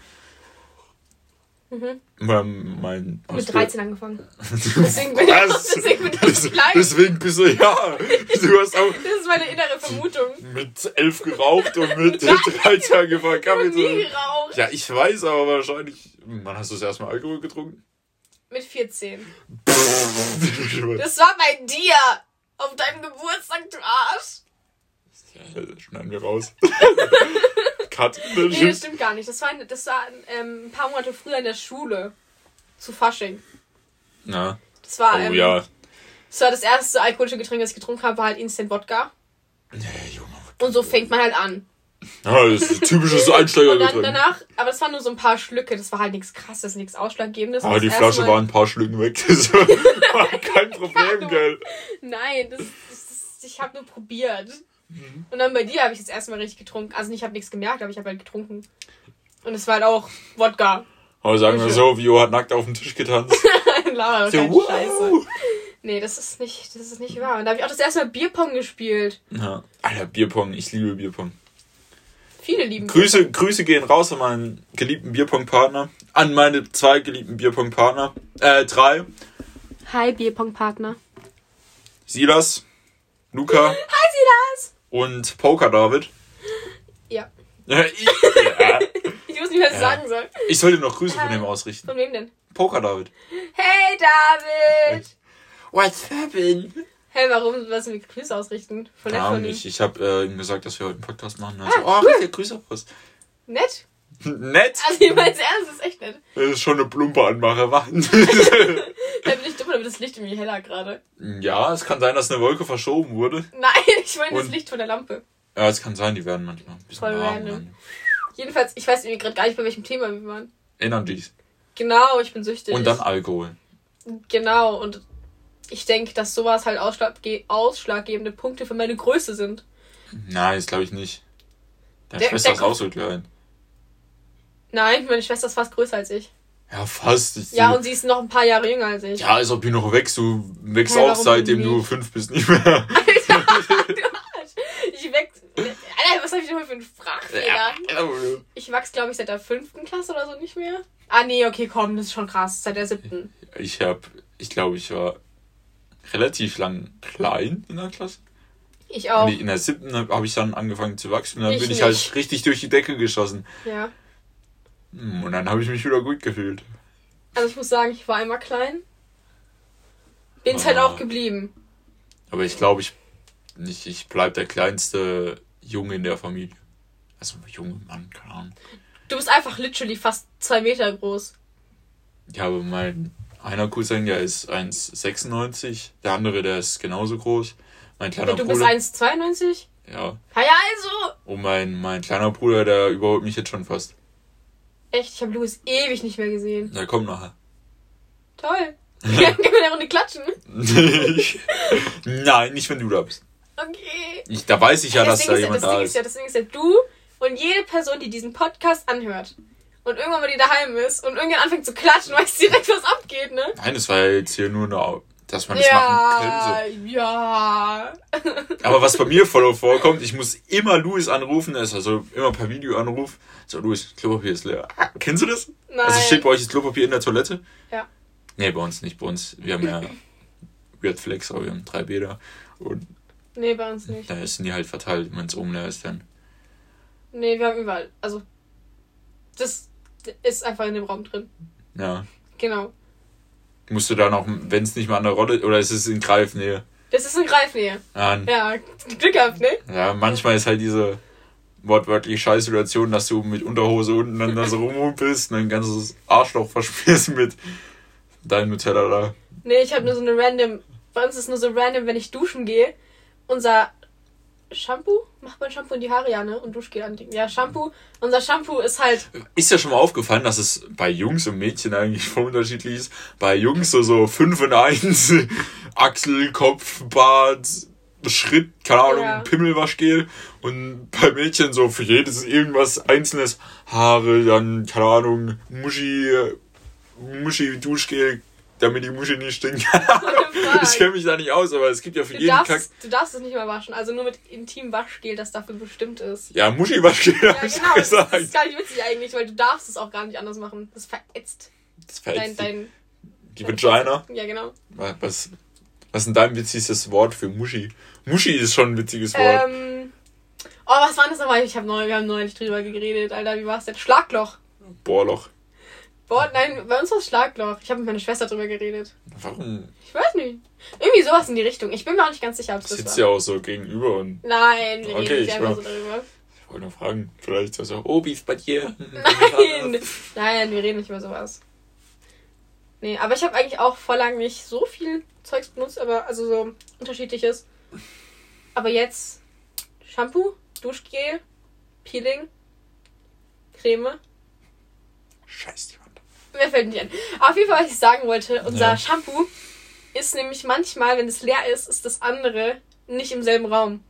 Mhm. Mein, mein Mit 13 angefangen. *laughs* *laughs* Deswegen bin, ich, Was? deswegen bin ich klein. Deswegen bist du, ja, du hast auch Das ist meine innere Vermutung. mit elf geraucht und mit *laughs* Nein. 13 angefangen Ich habe nie geraucht. Ja, ich weiß, aber wahrscheinlich. Wann hast du das erste Mal Alkohol getrunken? Mit 14. das Das war bei dir. Auf deinem Geburtstag, du Arsch. Schneiden wir raus. *laughs* Cut. Nee, das stimmt gar nicht. Das war, das war ähm, ein paar Monate früher in der Schule. Zu Fasching. Ja. Das war, Oh ähm, ja. das war das erste alkoholische Getränk, das ich getrunken habe, war halt Instant Wodka. Nee, Junge. Und so fängt man halt an. Ja, das ist ein typisches *laughs* Und dann danach, aber das waren nur so ein paar Schlücke, das war halt nichts krasses, nichts Ausschlaggebendes. Aber Und die Flasche war ein paar Schlücken weg. *laughs* Das war kein Problem, gell? Nein, das, das, das, ich habe nur probiert. Mhm. Und dann bei dir habe ich das erste Mal richtig getrunken. Also ich habe nichts gemerkt, aber ich habe halt getrunken. Und es war halt auch Wodka. Aber sagen wir so, Vio hat nackt auf dem Tisch getanzt. *laughs* Laber, So, wow. Scheiße. Nee, das ist nicht, das ist nicht wahr. Und da habe ich auch das erste Mal Bierpong gespielt. Ja. Alter, Bierpong. Ich liebe Bierpong. Viele lieben Grüße, Grüße gehen raus an meinen geliebten Bierpong-Partner. An meine zwei geliebten Bierpong-Partner. Äh, drei. Bierpong. Hi, Bierpong-Partner. Silas, Luca *laughs* Hi, Silas! Und Poker David. Ja. Ja, ich, wusste *laughs* nicht, was ich Ja. sagen soll. ich sollte noch Grüße von Hi. dem ausrichten. Von wem denn? Poker David. Hey, David! What's happening? Hey, warum was wir Grüße ausrichten? Voll nett Ja, von ihm. ich, ich habe äh, ihm gesagt, dass wir heute einen Podcast machen. Also, Ah, oh, richtig Grüße raus. Nett? Nett. Also, ich mein's ernst, das ist echt nett. Das ist schon eine plumpe Anmache, wa? Da *laughs* bin ich dumm, da wird das Licht irgendwie heller gerade. ja, es kann sein, dass eine Wolke verschoben wurde. Nein, ich meine das Und- Licht von der Lampe. Ja, es kann sein, die werden manchmal ein bisschen Voll warm. random. dann. Jedenfalls, ich weiß irgendwie gerade gar nicht, bei welchem Thema wir waren. Energies. Genau, ich bin süchtig. Und dann Alkohol. Genau, und ich denke, dass sowas halt ausschlagge ausschlaggebende Punkte für meine Größe sind. Nein, das glaube ich nicht. Deine Der- Schwester der ist auch so klein. Nein, meine Schwester ist fast größer als ich. Ja, fast. Ich, Ja, und sie ist noch ein paar Jahre jünger als ich. ja, als ob du noch wächst. Du wächst Hä, auch seitdem du fünf bist nicht mehr. *laughs* Alter, du Arsch. Ich wachs. Alter, was habe ich denn für einen Sprachfehler? Ich wachs, glaube ich, seit der fünften Klasse oder so nicht mehr. Ah, nee, okay, komm, das ist schon krass. Seit der siebten. Ich habe, ich glaube, ich war relativ lang klein in der Klasse. Ich auch. Nee, in der siebten habe ich dann angefangen zu wachsen. Und dann Ich bin ich nicht. halt richtig durch die Decke geschossen. Ja. Hm, Und dann habe ich mich wieder gut gefühlt. Also ich muss sagen, ich war immer klein. Bin's Ah. halt auch geblieben. Aber ich glaube, ich, nicht, ich bleib der kleinste Junge in der Familie. Also junge Mann, keine Ahnung. Du bist einfach literally fast zwei Meter groß. Ja, aber mein einer Cousin, der ist 1,96. Der andere, der ist genauso groß. Mein kleiner Und du bist Bruder. 1,92? Ja. Ja, ja, also. Und mein, mein kleiner Bruder, der überholt mich jetzt schon fast. Echt, ich habe Louis ewig nicht mehr gesehen. Der kommt nachher. Toll. *laughs* Können wir eine Runde klatschen? *laughs* Nein, nicht wenn du da bist. Okay. Ich, da weiß ich ja, dass da ist, ja, jemand das Ding da ist ist. ja, deswegen ist ja du und jede Person, die diesen Podcast anhört und irgendwann mal die daheim ist und irgendwann anfängt zu klatschen, *laughs* weiß direkt, was abgeht, ne? Nein, das war ja jetzt hier nur eine, dass man das machen Ja, ja. *laughs* könnte. Aber was bei mir voll vorkommt, ich muss immer Louis anrufen, also immer per Videoanruf. So, Louis, Klopapier ist leer. Kennst du das? Nein. Also steht bei euch das Klopapier in der Toilette? Ja. Nee, bei uns nicht. Bei uns, wir haben ja *laughs* Weird Flex, aber wir haben drei Bäder. Und Nee, bei uns nicht. da sind die halt verteilt, wenn es oben leer ist dann. Nee, wir haben überall. Also, das ist einfach in dem Raum drin. Ja. Genau. Musst du da noch, wenn es nicht mal an der Rolle, oder ist es in Greifnähe? Das ist in Greifnähe. Ja, Ja, Glück gehabt, ne? ja, manchmal ist halt diese wortwörtlich Scheißsituation, dass du mit Unterhose unten dann da so rumhumpelst und ein ganzes Arschloch verspürst mit deinem Nutella da. Nee, ich habe nur so eine random. Bei uns ist nur so random, wenn ich duschen gehe. Unser Shampoo? Macht man Shampoo in die Haare, ja, ne? Und Duschgel anlegen. Ja, Shampoo. Unser Shampoo ist halt. Ist ja schon mal aufgefallen, dass es bei Jungs und Mädchen eigentlich voll unterschiedlich ist. Bei Jungs so, so 5 in 1, Achsel, Kopf, Bart, Schritt, keine Ahnung, Ja. Pimmelwaschgel. Und bei Mädchen so für jedes irgendwas einzelnes. Haare, dann, keine Ahnung, Muschi, Muschi, Duschgel, damit die Muschi nicht stinkt. *laughs* ich kenne mich da nicht aus, aber es gibt ja für Du jeden Kack. darfst, du darfst es nicht mehr waschen. Also nur mit intimem Waschgel, das dafür bestimmt ist. Ja, Muschi-Waschgel, Ja, genau. Das, gesagt. das ist gar nicht witzig eigentlich, weil du darfst es auch gar nicht anders machen. Das verätzt. Das fällt Dein, dein, die Vagina. ja, genau. Was, was ist denn dein witzigstes Wort für Muschi? Muschi ist schon ein witziges Wort. Ähm, oh, was war das nochmal? Ich hab neu, wir haben neulich drüber geredet, Alter. Wie war's denn? Schlagloch. Bohrloch. Boah, nein, bei uns war es Schlagloch. Ich habe mit meiner Schwester drüber geredet. Warum Ich weiß nicht. Irgendwie sowas in die Richtung. Ich bin mir auch nicht ganz sicher, ob das sitzt war. ja auch so gegenüber und Nein, wir Okay, reden nicht ich einfach so darüber. ich wollte nur fragen, vielleicht so, oh, wie ist bei dir? *laughs* Nein, *laughs* nein, wir reden nicht über sowas. Nee, aber ich habe eigentlich auch vor lang nicht so viel Zeugs benutzt, aber also so unterschiedliches. Aber jetzt Shampoo, Duschgel, Peeling, Creme. Scheiß Wand. Mir fällt nicht ein. Auf jeden Fall, was ich sagen wollte, unser Ja. Shampoo ist nämlich manchmal, wenn es leer ist, ist das andere nicht im selben Raum.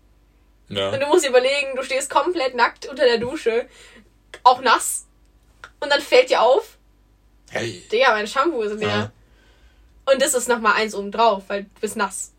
Und Ja. du musst dir überlegen, du stehst komplett nackt unter der Dusche, auch nass, und dann fällt dir auf, Hey. Digga, mein Shampoo ist leer. Ja. Und das ist nochmal eins oben drauf, weil du bist nass.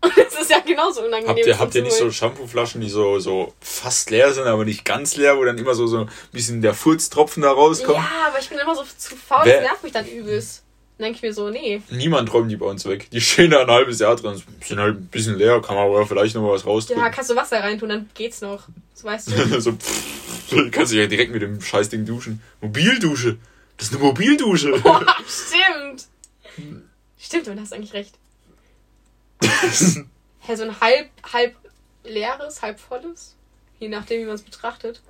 Und das ist ja genauso unangenehm. Habt ihr, habt ihr nicht so. Shampooflaschen, die so, so fast leer sind, aber nicht ganz leer, wo dann immer so, so ein bisschen der Furztropfen da rauskommt? Ja, aber ich bin immer so zu faul, Wer- das nervt mich dann übelst. Dann denke ich mir so, nee. Niemand räumt die bei uns weg. Die stehen da ein halbes Jahr drin, sind halt ein bisschen leer, kann man aber vielleicht noch mal was Ja, rausdrücken. kannst du Wasser reintun, dann geht's noch. Das weißt du. *laughs* so, pff, kannst du ja direkt mit dem Scheißding duschen. Mobildusche. Das ist eine Mobildusche. Boah, stimmt. Stimmt, du hast eigentlich recht. Hä, so ein halb, halb leeres, halb volles? Je nachdem, wie man es betrachtet.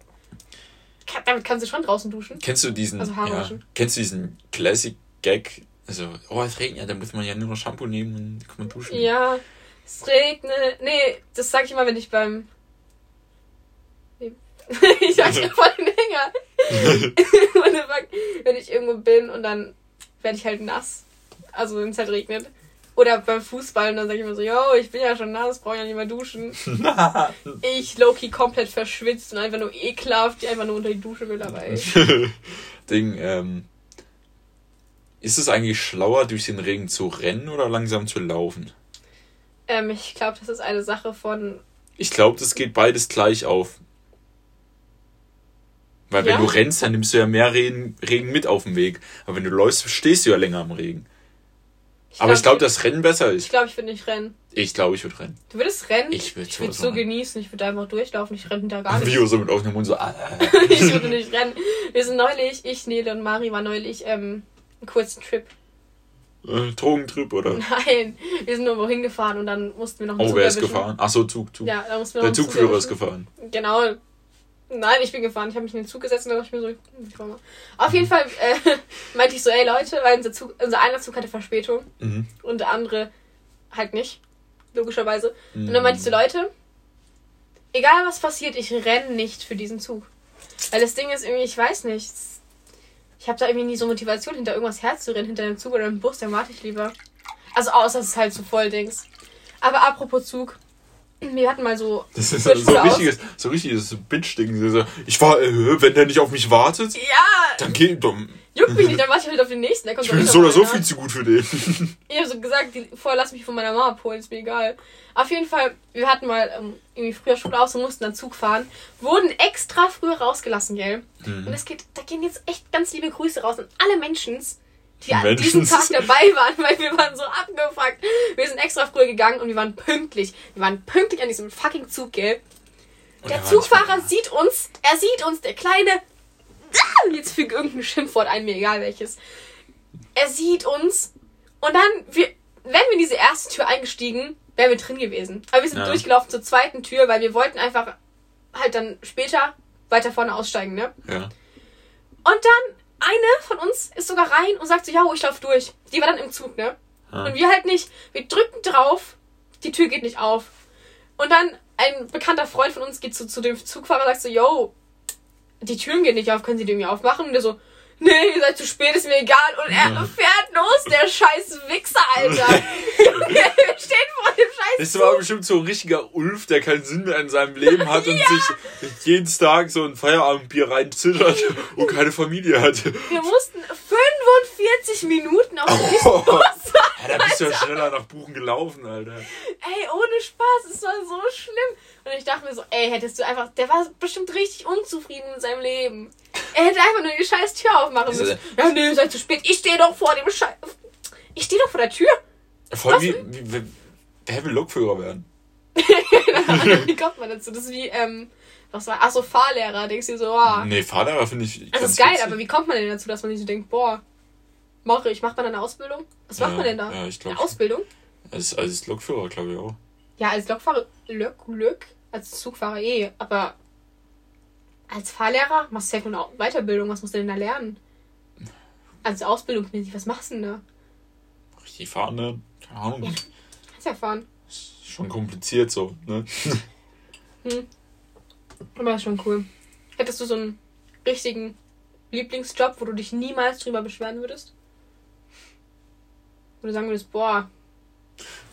Damit kannst du schon draußen duschen. kennst du diesen, Also ja, kennst du diesen Classic Gag? Also, oh, es regnet, ja, dann muss man ja nur noch Shampoo nehmen und kann man duschen. Ja, es regnet. Nee, das sag ich immer, wenn ich beim. *laughs* Ich sag ja voll den Hänger. *laughs* Wenn ich irgendwo bin und dann werde ich halt nass. Also wenn es halt regnet. Oder beim Fußball und dann sag ich immer so, yo, ich bin ja schon nass, brauche ja nicht mehr duschen. *laughs* ich Loki komplett verschwitzt und einfach nur ekelhaft, die einfach nur unter die Dusche will, ey. *laughs* Ding, ähm, ist es eigentlich schlauer, durch den Regen zu rennen oder langsam zu laufen? ähm, ich glaube, das ist eine Sache von. Ich glaube, das geht beides gleich auf. Weil wenn Ja? du rennst, dann nimmst du ja mehr Regen, Regen mit auf dem Weg. Aber wenn du läufst, stehst du ja länger am Regen. Aber ich glaube, dass Rennen besser Ich ist. glaube, ich würde nicht rennen. Ich glaube, ich würde rennen. Du würdest rennen? Ich würd Ich würde so genießen, ich würde einfach durchlaufen, ich renne da gar nicht. Video so mit offenem Mund so. ah. *laughs* ich würde nicht rennen. Wir sind neulich, ich, Nele und Mari waren neulich ähm, einen kurzen Trip. Äh, Drogentrip oder? *laughs* Nein, wir sind nur wohin gefahren und dann mussten wir noch einen Oh, Zug wer ist erwischen. gefahren? Ach so, Zug, Zug. Ja, da mussten wir noch Der Zug Zugführer ist gefahren. Genau. Nein, ich bin gefahren. Ich habe mich in den Zug gesetzt und dann dachte ich mir so, ich mal. Auf jeden Fall äh, *laughs* meinte ich so, ey Leute, weil unser Zug, unser einer Zug hatte Verspätung Mhm. und der andere halt nicht. Logischerweise. Und Mhm. dann meinte ich so, Leute, egal was passiert, ich renne nicht für diesen Zug. Weil das Ding ist irgendwie, ich weiß nicht. Ich habe da irgendwie nie so Motivation, hinter irgendwas herzurennen, hinter einem Zug oder einem Bus, dann warte ich lieber. Also außer es ist halt so voll Dings. Aber apropos Zug, wir hatten mal so. Das ist Frisch so, so richtiges, so richtiges Bitch-Ding. Ich war, äh, wenn der nicht auf mich wartet, Ja, dann geht dann, juckt mich nicht, dann warte ich halt auf den nächsten. Ich bin so oder so viel zu gut für den. Ich habe so gesagt, die, vorher lass mich von meiner Mama abholen, ist mir egal. Auf jeden Fall, wir hatten mal ähm, irgendwie früher Schule aus und mussten dann Zug fahren. Wurden extra früher rausgelassen, gell? Mhm. Und es geht, da gehen jetzt echt ganz liebe Grüße raus an alle Menschen, die an diesem Tag dabei waren, weil wir waren so abgefuckt. Wir sind extra früher gegangen und wir waren pünktlich. Wir waren pünktlich an diesem fucking Zug, gell? Und Der er Zugfahrer sieht uns, er sieht uns, der kleine. Ah, Jetzt füge irgendein Schimpfwort ein, mir egal welches. Er sieht uns und dann, wir, wären wir in diese erste Tür eingestiegen, wären wir drin gewesen. Aber wir sind Ja. durchgelaufen zur zweiten Tür, weil wir wollten einfach halt dann später weiter vorne aussteigen, ne? Ja. Und dann, eine von uns ist sogar rein und sagt so, ja, ich lauf durch. Die war dann im Zug, ne? Ah. Und wir halt nicht. Wir drücken drauf, die Tür geht nicht auf. Und dann ein bekannter Freund von uns geht zu, zu dem Zugfahrer und sagt so, yo, die Türen gehen nicht auf, können Sie die mir aufmachen? Und der so, nee, ihr seid zu spät, ist mir egal. Und er Ja. fährt los, der scheiß Wichser, Alter. *laughs* *laughs* *laughs* Stehen vor dem scheiß Das war bestimmt so ein richtiger Ulf, der keinen Sinn mehr in seinem Leben hat und *laughs* sich jeden Tag so ein Feierabendbier reinzittert und keine Familie hat. Wir mussten 45 Minuten auf diesem Oh. Ja, da bist du ja schneller nach Buchen gelaufen, Alter. Ey, ohne Spaß, es war so schlimm. Und ich dachte mir so, ey, hättest du einfach, der war bestimmt richtig unzufrieden mit seinem Leben. Er hätte einfach nur die scheiß Tür aufmachen müssen. Ja, nee, seid zu spät. Ich stehe doch vor dem Scheiß. Ich stehe doch vor der Tür. Was? wie, wie, wie, wer will Lokführer werden? *laughs* wie kommt man dazu? Das ist wie, ähm, was war, ach so, Fahrlehrer. Denkst du dir so, oh, Nee, Fahrlehrer finde ich. das ist geil, witzig. aber wie kommt man denn dazu, dass man sich so denkt, boah, mache ich, macht man dann eine Ausbildung? Was macht Ja, man denn da? ja, ich glaub eine Ausbildung? Als, als Lokführer, glaube ich auch. Ja, als Lokfahrer, Lök, Lök, als Zugfahrer eh, aber als Fahrlehrer machst du safe eine Weiterbildung, was musst du denn da lernen? Als Ausbildungsmäßig, was machst du denn da? Richtig fahren, ne? Keine Ahnung. Ja. Kannst ja fahren. Ist schon kompliziert so, ne? *laughs* Aber das ist schon cool. Hättest du so einen richtigen Lieblingsjob, wo du dich niemals drüber beschweren würdest? Wo du sagen würdest, boah,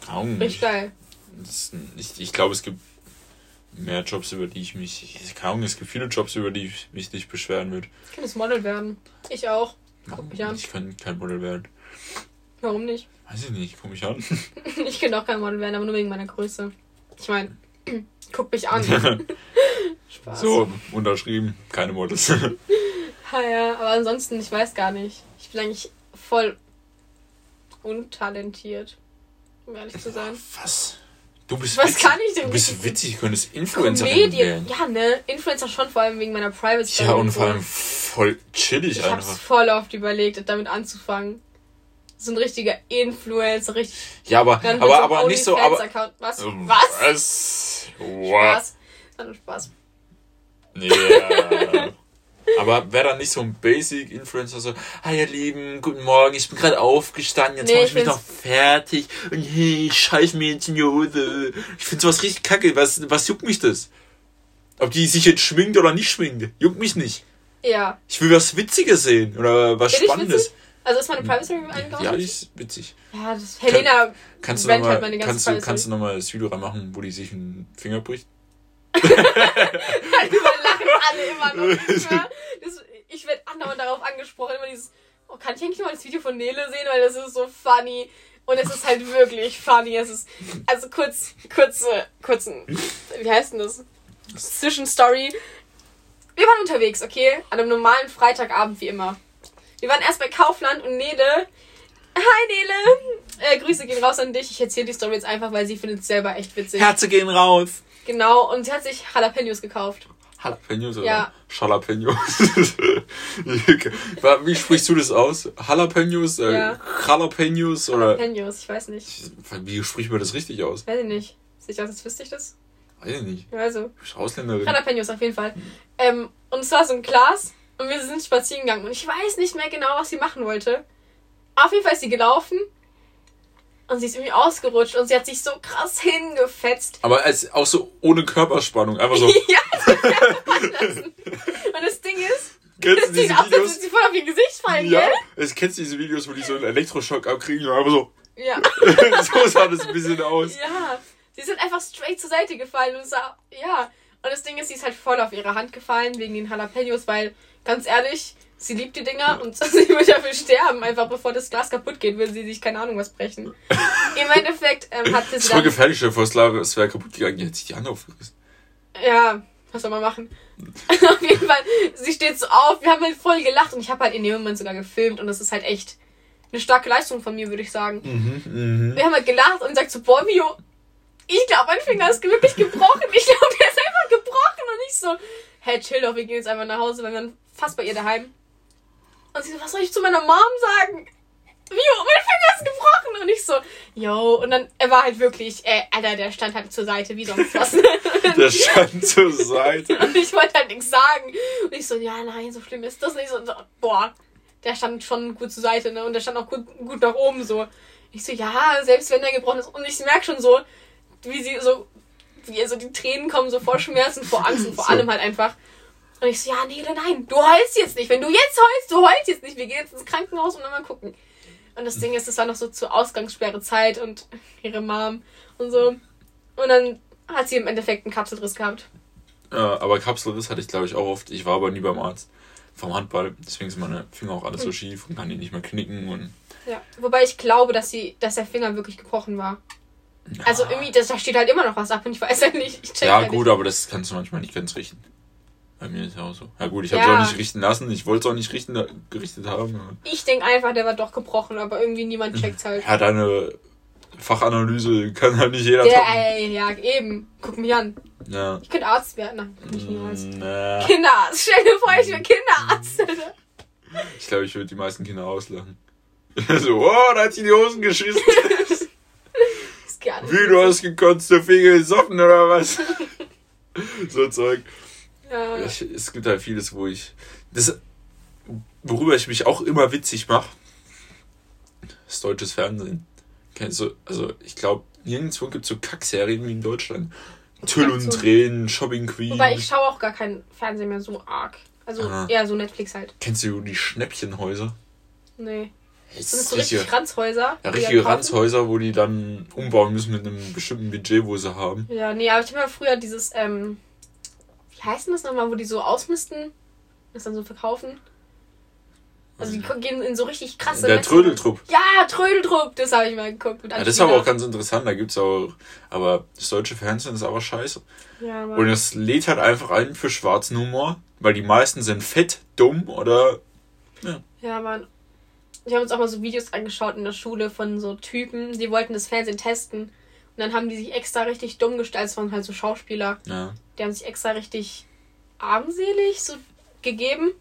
Keine Ahnung. richtig Ich, geil. das, ich, ich glaube, es gibt mehr Jobs, über die ich mich. Keine Ahnung, es gibt viele Jobs, über die ich mich nicht beschweren würde. Ich kann das Model werden. Ich auch. Guck mich an. Ich kann kein Model werden. Warum nicht? Weiß ich nicht, guck mich an. *laughs* Ich könnte auch kein Model werden, aber nur wegen meiner Größe. Ich meine, *clears throat* guck mich an. Spaß. so, unterschrieben, keine Models. *laughs* Ha, ja, aber ansonsten, ich weiß gar nicht. Ich bin eigentlich voll untalentiert, um ehrlich zu sein. Was? Du bist Was witzig. kann ich denn Du bist witzig, du könntest Influencerin Comedian. werden. Ja, ne? Influencer schon, vor allem wegen meiner Privacy. Ja, und vor allem voll chillig Ich hab's einfach. voll oft überlegt, damit anzufangen. So ein richtiger Influencer, richtig. Ja, aber, aber, so aber nicht so, aber. OnlyFans-Account. Was? Ähm, Was? Was? Spaß. Spaß. Ja. Aber wäre dann nicht so ein Basic-Influencer so, ah ihr Lieben, guten Morgen, ich bin gerade aufgestanden, jetzt Nee, mach ich ich mich noch fertig und hey, ich scheiß mir jetzt in die Hose. Ich finde sowas richtig kacke, was, was juckt mich das? Ob die sich jetzt schminkt oder nicht schminkt, juckt mich nicht. Ja. Ich will was Witziges sehen oder was Bin Spannendes. Also ist meine Privacy eingebaut? Ja, die ist witzig. Ja, das Helena Kannst du rennt nochmal halt meine ganze kannst du, kannst du noch mal das Video reinmachen, wo die sich einen Finger bricht? *laughs* Darüber lachen alle immer noch. *laughs* Das, ich werde andauernd darauf angesprochen. Immer dieses, oh, kann ich eigentlich mal das Video von Nele sehen, weil das ist so funny. Und es ist halt *laughs* wirklich funny. Es ist, also kurz, kurze, kurzen, wie heißt denn das? Zwischenstory. Wir waren unterwegs, okay? An einem normalen Freitagabend wie immer. Wir waren erst bei Kaufland und Nele. Hi Nele! Äh, Grüße gehen raus an dich. Ich erzähle die Story jetzt einfach, weil sie findet es selber echt witzig. Herze gehen raus! Genau, und sie hat sich Jalapenos gekauft. Jalapenos oder Ja. Jalapenos? *laughs* Wie sprichst du das aus? Jalapenos? Äh, Ja. Jalapenos oder Jalapenos, ich weiß nicht. wie spricht man das richtig aus? Weiß ich nicht. Aus, als wüsste ich das. Weiß ich nicht. Also, Du bist Ausländerin. Jalapenos auf jeden Fall. Ähm, und es war so ein Glas und wir sind spazieren gegangen und ich weiß nicht mehr genau, was sie machen wollte. Auf jeden Fall ist sie gelaufen und sie ist irgendwie ausgerutscht und sie hat sich so krass hingefetzt. Aber als, auch so ohne Körperspannung. Einfach so. *laughs* ja. Und das Ding ist, Kennst das du diese aus, als Videos? sie voll auf ihr Gesicht fallen, Ja. gell? Es kennst diese Videos, wo die so einen Elektroschock abkriegen und einfach so. Ja. *laughs* so sah das ein bisschen aus. Ja, sie sind einfach straight zur Seite gefallen und sah, ja. Und das Ding ist, sie ist halt voll auf ihre Hand gefallen wegen den Jalapenos, weil, ganz ehrlich, sie liebt die Dinger und *laughs* sie wird dafür sterben, einfach bevor das Glas kaputt geht, will sie sich keine Ahnung was brechen. *laughs* Im Endeffekt ähm, hat sie Das dann, gefährlich, vor, es wäre- es wäre kaputt gegangen, die hätte sich die Hand aufgerissen. ja, was soll man machen? *laughs* auf jeden Fall, sie steht so auf, wir haben halt voll gelacht und ich habe halt in dem Moment sogar gefilmt und das ist halt echt eine starke Leistung von mir, würde ich sagen. Mhm, mhm. Wir haben halt gelacht und sagt so, boah, Mio, ich glaube, mein Finger ist wirklich gebrochen. Ich glaube, der ist einfach gebrochen. Und ich so, hey, chill doch, wir gehen jetzt einfach nach Hause, weil wir waren fast bei ihr daheim. Und sie so, was soll ich zu meiner Mom sagen? Mio, mein Finger ist gebrochen. Und ich so, yo. Und dann, er war halt wirklich, äh, Alter, der stand halt zur Seite, wie sonst was. *laughs* Der stand zur Seite. *laughs* Und ich wollte halt nichts sagen. Und ich so, ja, nein, so schlimm ist das nicht. Und so, boah, der stand schon gut zur Seite, ne? Und der stand auch gut, gut nach oben so. Ich so, ja, selbst wenn der gebrochen ist. Und ich merke schon so, wie sie so, wie ihr so die Tränen kommen, so vor Schmerzen, vor Angst und vor So. allem halt einfach. Und ich so, ja, nee, nein, du heulst jetzt nicht. Wenn du jetzt heulst, du heulst jetzt nicht. Wir gehen jetzt ins Krankenhaus und dann mal gucken. Und das Ding ist, es war noch so zur Ausgangssperre Zeit und *laughs* ihre Mom und so. Und dann hat sie im Endeffekt einen Kapselriss gehabt. Ja, aber Kapselriss hatte ich, glaube ich, auch oft. Ich war aber nie beim Arzt. Vom Handball. Deswegen sind meine Finger auch alles so schief und kann die nicht mehr knicken. Und Ja, wobei ich glaube, dass sie, dass der Finger wirklich gebrochen war. Also irgendwie, das, da steht halt immer noch was ab und ich weiß halt nicht. Ich ja, halt gut, aber das kannst du manchmal nicht ganz richten. Bei mir ist ja auch so. Ja gut, ich habe es Ja. auch nicht richten lassen. Ich wollte es auch nicht richten, gerichtet haben. Ich denke einfach, der war doch gebrochen, aber irgendwie niemand *laughs* checkt's halt. Ja, deine Fachanalyse kann halt nicht jeder Der, ey, ja, eben. Guck mich an. Ja. Ich könnte Arzt werden. Nein, ich niemals. Na, Kinderarzt. Stell dir vor, ich wäre Kinderarzt. Alter. ich glaube, ich würde die meisten Kinder auslachen. *laughs* so, oh, da hat sie die Hosen geschissen. *laughs* Ist gerne. Wie, du hast gekotzt, der Finger gesoffen oder was? *laughs* so Zeug. Ja. Ich, es gibt halt vieles, wo ich. Das, worüber ich mich auch immer witzig mache, ist deutsches Fernsehen. Kennst du, also ich glaube, nirgendwo gibt es so Kackserien wie in Deutschland. Tüll und so. Tränen, Shopping Queen. Wobei ich schaue auch gar kein Fernsehen mehr so arg. Also Aha. eher so Netflix halt. Kennst du die Schnäppchenhäuser? Nee. Das sind so richtig Ranzhäuser. ja, richtige. Ranzhäuser, wo die dann umbauen müssen mit einem bestimmten Budget, wo sie haben. Ja, nee, aber ich habe ja früher dieses, ähm, wie heißt denn das nochmal, wo die so ausmisten, das dann so verkaufen? Also die ko- gehen in so richtig krasse... Der Messungen. Trödeltrupp. Ja, Trödeltrupp, das habe ich mal geguckt. Ja, das ist aber auch ganz interessant, da gibt's auch. Aber das deutsche Fernsehen ist aber scheiße. Ja, Und Mann. es lädt halt einfach ein für schwarzen Humor, weil die meisten sind fett, dumm oder. ja, Mann. Ich habe uns auch mal so Videos angeschaut in der Schule von so Typen, die wollten das Fernsehen testen. Und dann haben die sich extra richtig dumm gestellt. Das waren halt so Schauspieler. Ja. Die haben sich extra richtig armselig so gegeben.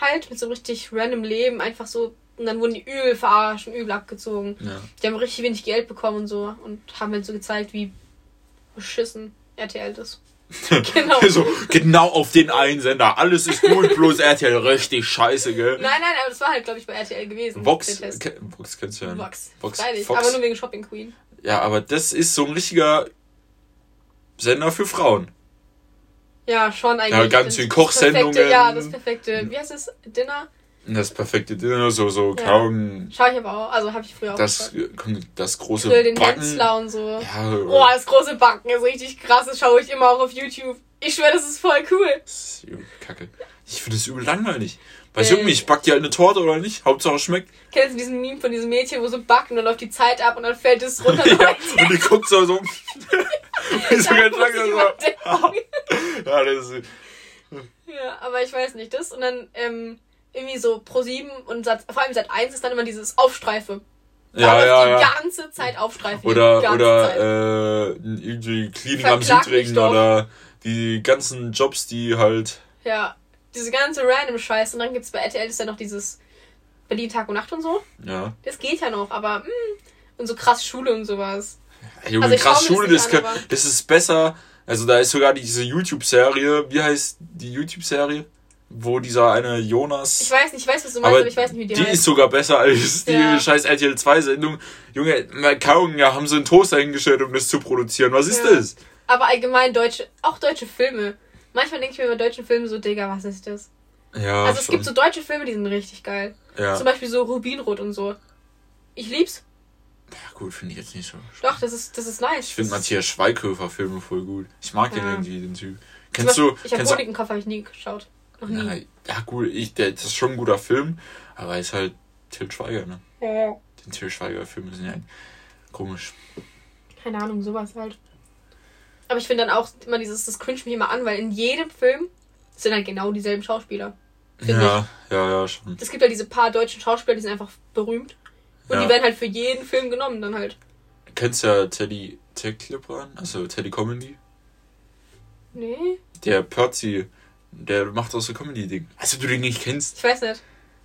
Halt, mit so richtig random Leben. Einfach so. Und dann wurden die übel verarscht und übel abgezogen. ja. Die haben richtig wenig Geld bekommen und so. Und haben halt so gezeigt, wie beschissen RTL ist. *laughs* Genau. so, genau auf den einen Sender. Alles ist gut, bloß RTL richtig scheiße, gell? Nein, nein, aber das war halt, glaube ich, bei RTL gewesen. Vox, Vox kennst du ja nicht. Vox. Vox, Freilich, Fox. aber nur wegen Shopping Queen. Ja, aber das ist so ein richtiger Sender für Frauen. Ja, schon eigentlich. Ja, ganz viel Kochsendungen. Ja, das perfekte. Wie heißt das? Dinner? Das perfekte Dinner, so, so Ja. kaum Schau ich aber auch. Also habe ich früher auch das, geschaut. das große Grill den Backen. Hensler und so. Ja, Oh, das große Backen ist richtig krass. Das schaue ich immer auch auf YouTube. Ich schwöre, das ist voll cool. das ist kacke. Ich finde das übel langweilig. Weiß ich nicht, backt die halt eine Torte oder nicht? Hauptsache schmeckt. Kennst du diesen Meme von diesem Mädchen, wo so backt und dann läuft die Zeit ab und dann fällt es runter? *laughs* ja, und die guckt so, so. *laughs* *laughs* Wie so ganz jemand so. Ja, das ist. Ja, aber ich weiß nicht, das und dann ähm, irgendwie so Pro 7 und Sat, vor allem Sat 1 ist dann immer dieses Aufstreife. Ja, läuft ja, die ja. ganze Zeit Aufstreife. die Oder, oder Zeit. äh, irgendwie Cleaning am Südring oder die ganzen Jobs, die halt. Ja, diese ganze random Scheiß und dann gibt's bei RTL ist ja noch dieses Berlin Tag und Nacht und so. Ja. Das geht ja noch, aber mh, und so krass Schule und sowas. Ey, Junge, Also krass Schule, das kann, an, das ist besser. Also da ist sogar diese YouTube-Serie, wie heißt die YouTube-Serie? Wo dieser eine Jonas. Ich weiß nicht, ich weiß, was du meinst, aber aber, ich weiß nicht, wie die, die heißt. ist sogar besser als die Ja. scheiß RTL 2 Sendung. Junge, mal kaum, ja, haben sie einen Toaster hingestellt, um das zu produzieren. Was ist Ja. das? Aber allgemein deutsche, auch deutsche Filme. Manchmal denke ich mir bei deutschen Filmen so, Digga, was ist das? Ja, also es schon. gibt so deutsche Filme, die sind richtig geil. ja. Zum Beispiel so Rubinrot und so. Ich lieb's. ja, gut, finde ich jetzt nicht so. Doch, das ist, das ist nice. Ich finde Matthias Schweighöfer Filme voll gut. Ich mag den Ja. irgendwie, den Typ. Kennst du, Beispiel- Ich habe du, Honigkenkopf habe ich nie geschaut. Noch nie. ja, ja gut, ich, der, das ist schon ein guter Film, aber er ist halt Til Schweiger, ne? Ja. Die Til Schweiger Filme sind ja komisch. Keine Ahnung, sowas halt. Aber ich finde dann auch immer dieses, das cringe mich immer an, weil in jedem Film sind halt genau dieselben Schauspieler. Ja, ja, ja, schon. Es gibt halt diese paar deutschen Schauspieler, die sind einfach berühmt. Und Ja. die werden halt für jeden Film genommen dann halt. Du kennst ja Teddy Tecklippern, also Teddy Comedy. Nee, Der Percy, der macht auch so Comedy-Ding. Also du den nicht kennst, ich weiß nicht.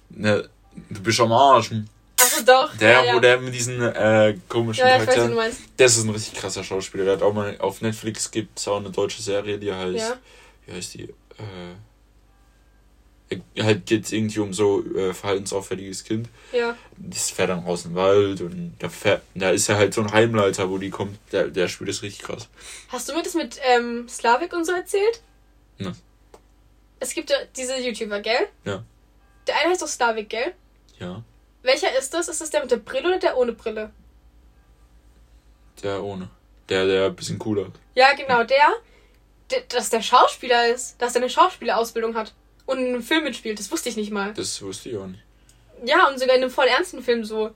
ne, du bist am Arsch. Achso, doch. Der, ja, ja. wo der mit diesen äh, komischen Ja, ich weiß, wie du meinst. Das ist ein richtig krasser Schauspieler. Der hat auch mal auf Netflix gibt's auch eine deutsche Serie, die heißt. Ja. Wie heißt die? Äh, halt geht's irgendwie um so äh, verhaltensauffälliges Kind. Ja. Das fährt dann raus in den Wald und da, fährt, da ist ja halt so ein Heimleiter, wo die kommt. Der, der spielt das richtig krass. Hast du mir das mit ähm, Slavik und so erzählt? Ne. Es gibt ja diese YouTuber, gell? Ja. Der eine heißt doch Slavik, gell? Ja. Welcher ist das? Ist das der mit der Brille oder der ohne Brille? Der ohne. Der, der ein bisschen cooler. Ja, genau, der, der dass der Schauspieler ist, dass er eine Schauspielerausbildung hat und in einem Film mitspielt, das wusste ich nicht mal. Das wusste ich auch nicht. Ja, und sogar in einem voll ernsten Film so.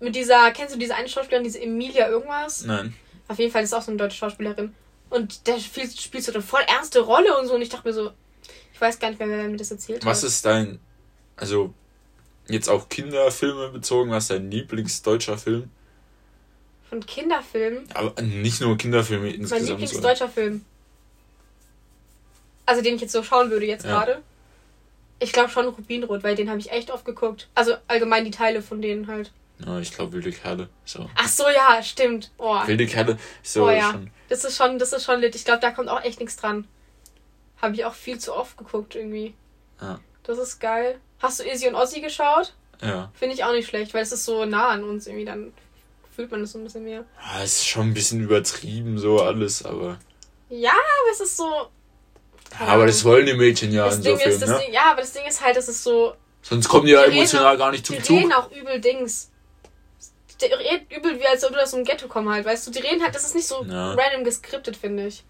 Mit dieser, kennst du diese eine Schauspielerin, diese Emilia irgendwas? Nein. Auf jeden Fall ist auch so eine deutsche Schauspielerin. Und der spielt, spielt so eine voll ernste Rolle und so. Und ich dachte mir so, Ich weiß gar nicht mehr, wer mir das erzählt Was hat. ist dein, also jetzt auch Kinderfilme bezogen, was ist dein Lieblingsdeutscher Film? Von Kinderfilmen? Aber nicht nur Kinderfilme Mein insgesamt. sondern- Lieblingsdeutscher Film. Also den ich jetzt so schauen würde jetzt Ja. gerade. Ich glaube schon Rubinrot, weil den habe ich echt oft geguckt. Also allgemein die Teile von denen halt. Ja, ich glaube Wilde Kerle. So. Ach so, ja, stimmt. Oh, Wilde Kerle so oh ja. schon. Das ist schon, das ist schon lit. Ich glaube, da kommt auch echt nichts dran. Habe ich auch viel zu oft geguckt irgendwie. Ja. Das ist geil. Hast du Izzy und Ozzy geschaut? Ja. Finde ich auch nicht schlecht, weil es ist so nah an uns irgendwie. Dann fühlt man das so ein bisschen mehr. ja. Es ist schon ein bisschen übertrieben, so alles, aber. Ja, aber es ist so. Aber das wollen die Mädchen ja das in Ding so ist, das ne? Ding, ja, aber das Ding ist halt, es ist so. Sonst kommen die ja Die reden emotional auch- gar nicht zum die Zug. reden auch übel Dings. Die reden übel, wie als ob du aus einem Ghetto kommen halt, weißt du? Die reden halt, das ist nicht so Ja. random geskriptet, finde ich.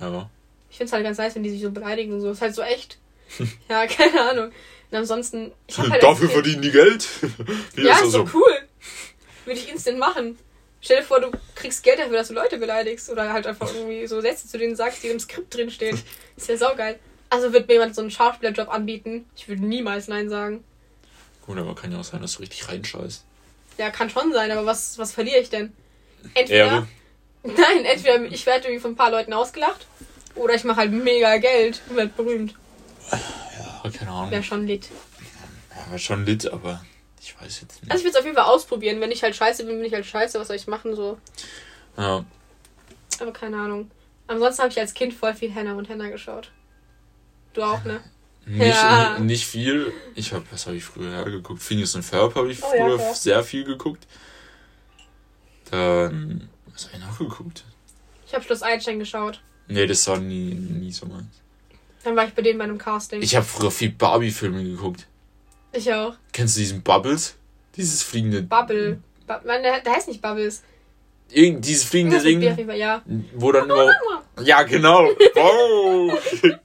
Ja. Ich finde es halt ganz nice, wenn die sich so beleidigen und so. Ist halt so echt. *laughs* ja, keine Ahnung. Und ansonsten, ich hab halt Dafür verdienen die Geld. *laughs* Wie Ja, das ist so so. cool. Würde ich instant machen. Stell dir vor, du kriegst Geld dafür, dass du Leute beleidigst oder halt einfach irgendwie so Sätze zu denen sagst, die im Skript drinstehen. *laughs* Ist ja saugeil. Also wird mir jemand so einen Schauspielerjob anbieten. Ich würde niemals Nein sagen. Gut, aber kann ja auch sein, dass du richtig reinscheißt. Ja, kann schon sein, aber was, was verliere ich denn? Entweder. Ehre. Nein, entweder ich werde irgendwie von ein paar Leuten ausgelacht oder ich mache halt mega Geld und werde berühmt. Ja, keine Ahnung. Wäre schon lit. Ja, war schon lit, aber ich weiß jetzt nicht. Also ich würde es auf jeden Fall ausprobieren. Wenn ich halt scheiße bin, bin ich halt scheiße. Was soll ich machen so? Ja, Aber keine Ahnung. Ansonsten habe ich als Kind voll viel Hannah und Hannah geschaut. Du auch, ne? *laughs* nicht, Ja. nicht viel. Ich habe, was habe ich früher geguckt? Phineas und Ferb habe ich Oh ja, früher klar. sehr viel geguckt. Dann, was habe ich noch geguckt? Ich habe Schloss Einstein geschaut. Nee, das war nie, nie so meins. Dann war ich bei denen bei einem Casting. Ich habe früher viel Barbie-Filme geguckt. Ich auch. Kennst du diesen Bubbles? Dieses fliegende. Bubble. Bu Mann, der, der heißt nicht Bubbles. Irgend, dieses fliegende Ding, Fall, ja. wo dann immer. Ja, genau. Wow. *laughs*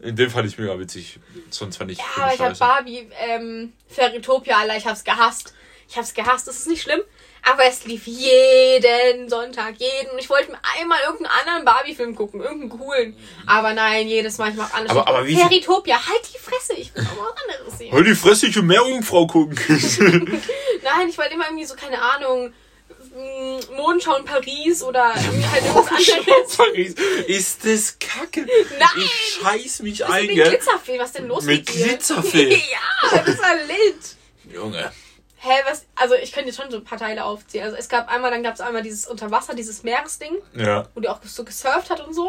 In dem fand ich mega witzig. Sonst fand ich. Ja, aber ich habe scheiße. Barbie, ähm, Fairytopia, Alter, ich hab's gehasst. Ich hab's gehasst, das ist nicht schlimm. Aber es lief jeden Sonntag, jeden. Und ich wollte mir einmal irgendeinen anderen Barbie-Film gucken, irgendeinen coolen. Aber nein, jedes Mal, ich mach anders. Aber- aber wie Fairytopia, halt die Fresse, ich will auch mal was anderes sehen. Halt die Fresse, ich will Meerjungfrau gucken. *laughs* *laughs* Nein, ich wollte immer irgendwie so, keine Ahnung, mm, Mondschau in Paris oder irgendwie halt irgendwas anderes. Paris. Ist das kacke? Nein! Ich scheiß mich ein, gell? Glitzerfee, was denn los Mit mit dir? Glitzerfee? *laughs* ja, das war lit. Junge. Hä, was? Also ich könnte jetzt schon so ein paar Teile aufzählen. Also es gab einmal, dann gab es einmal dieses Unterwasser, dieses Meeresding, Ja. wo die auch so gesurft hat und so.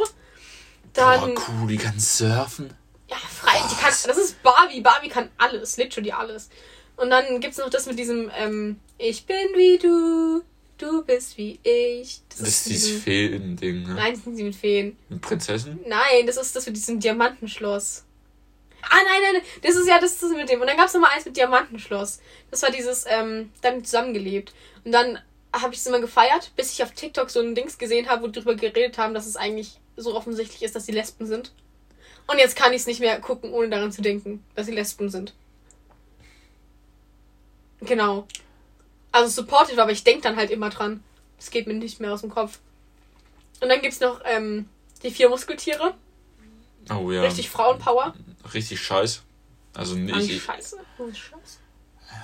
Boah, Dann, cool, die kann surfen. ja, frei, die kann, das ist Barbie. Barbie kann alles, literally alles. Und dann gibt's noch das mit diesem, ähm, ich bin wie du, du bist wie ich. Das ist mit dieses Feen-Ding, ne? Nein, das sind sie mit Feen. Mit Prinzessin? Nein, das ist das mit diesem Diamantenschloss. Ah, nein, nein, nein, das ist ja das, das mit dem. Und dann gab es nochmal eins mit Diamantenschloss. Das war dieses, ähm, dann zusammengelebt. Und dann habe ich es immer gefeiert, bis ich auf TikTok so ein Dings gesehen habe, wo drüber geredet haben, dass es eigentlich so offensichtlich ist, dass sie Lesben sind. Und jetzt kann ich es nicht mehr gucken, ohne daran zu denken, dass sie Lesben sind. Genau. Also supportive, aber ich denke dann halt immer dran. Das geht mir nicht mehr aus dem Kopf. Und dann gibt's noch ähm, die vier Muskeltiere. Oh ja. Richtig Frauenpower. Richtig scheiß. Also nicht. Ich, scheiße. Scheiße.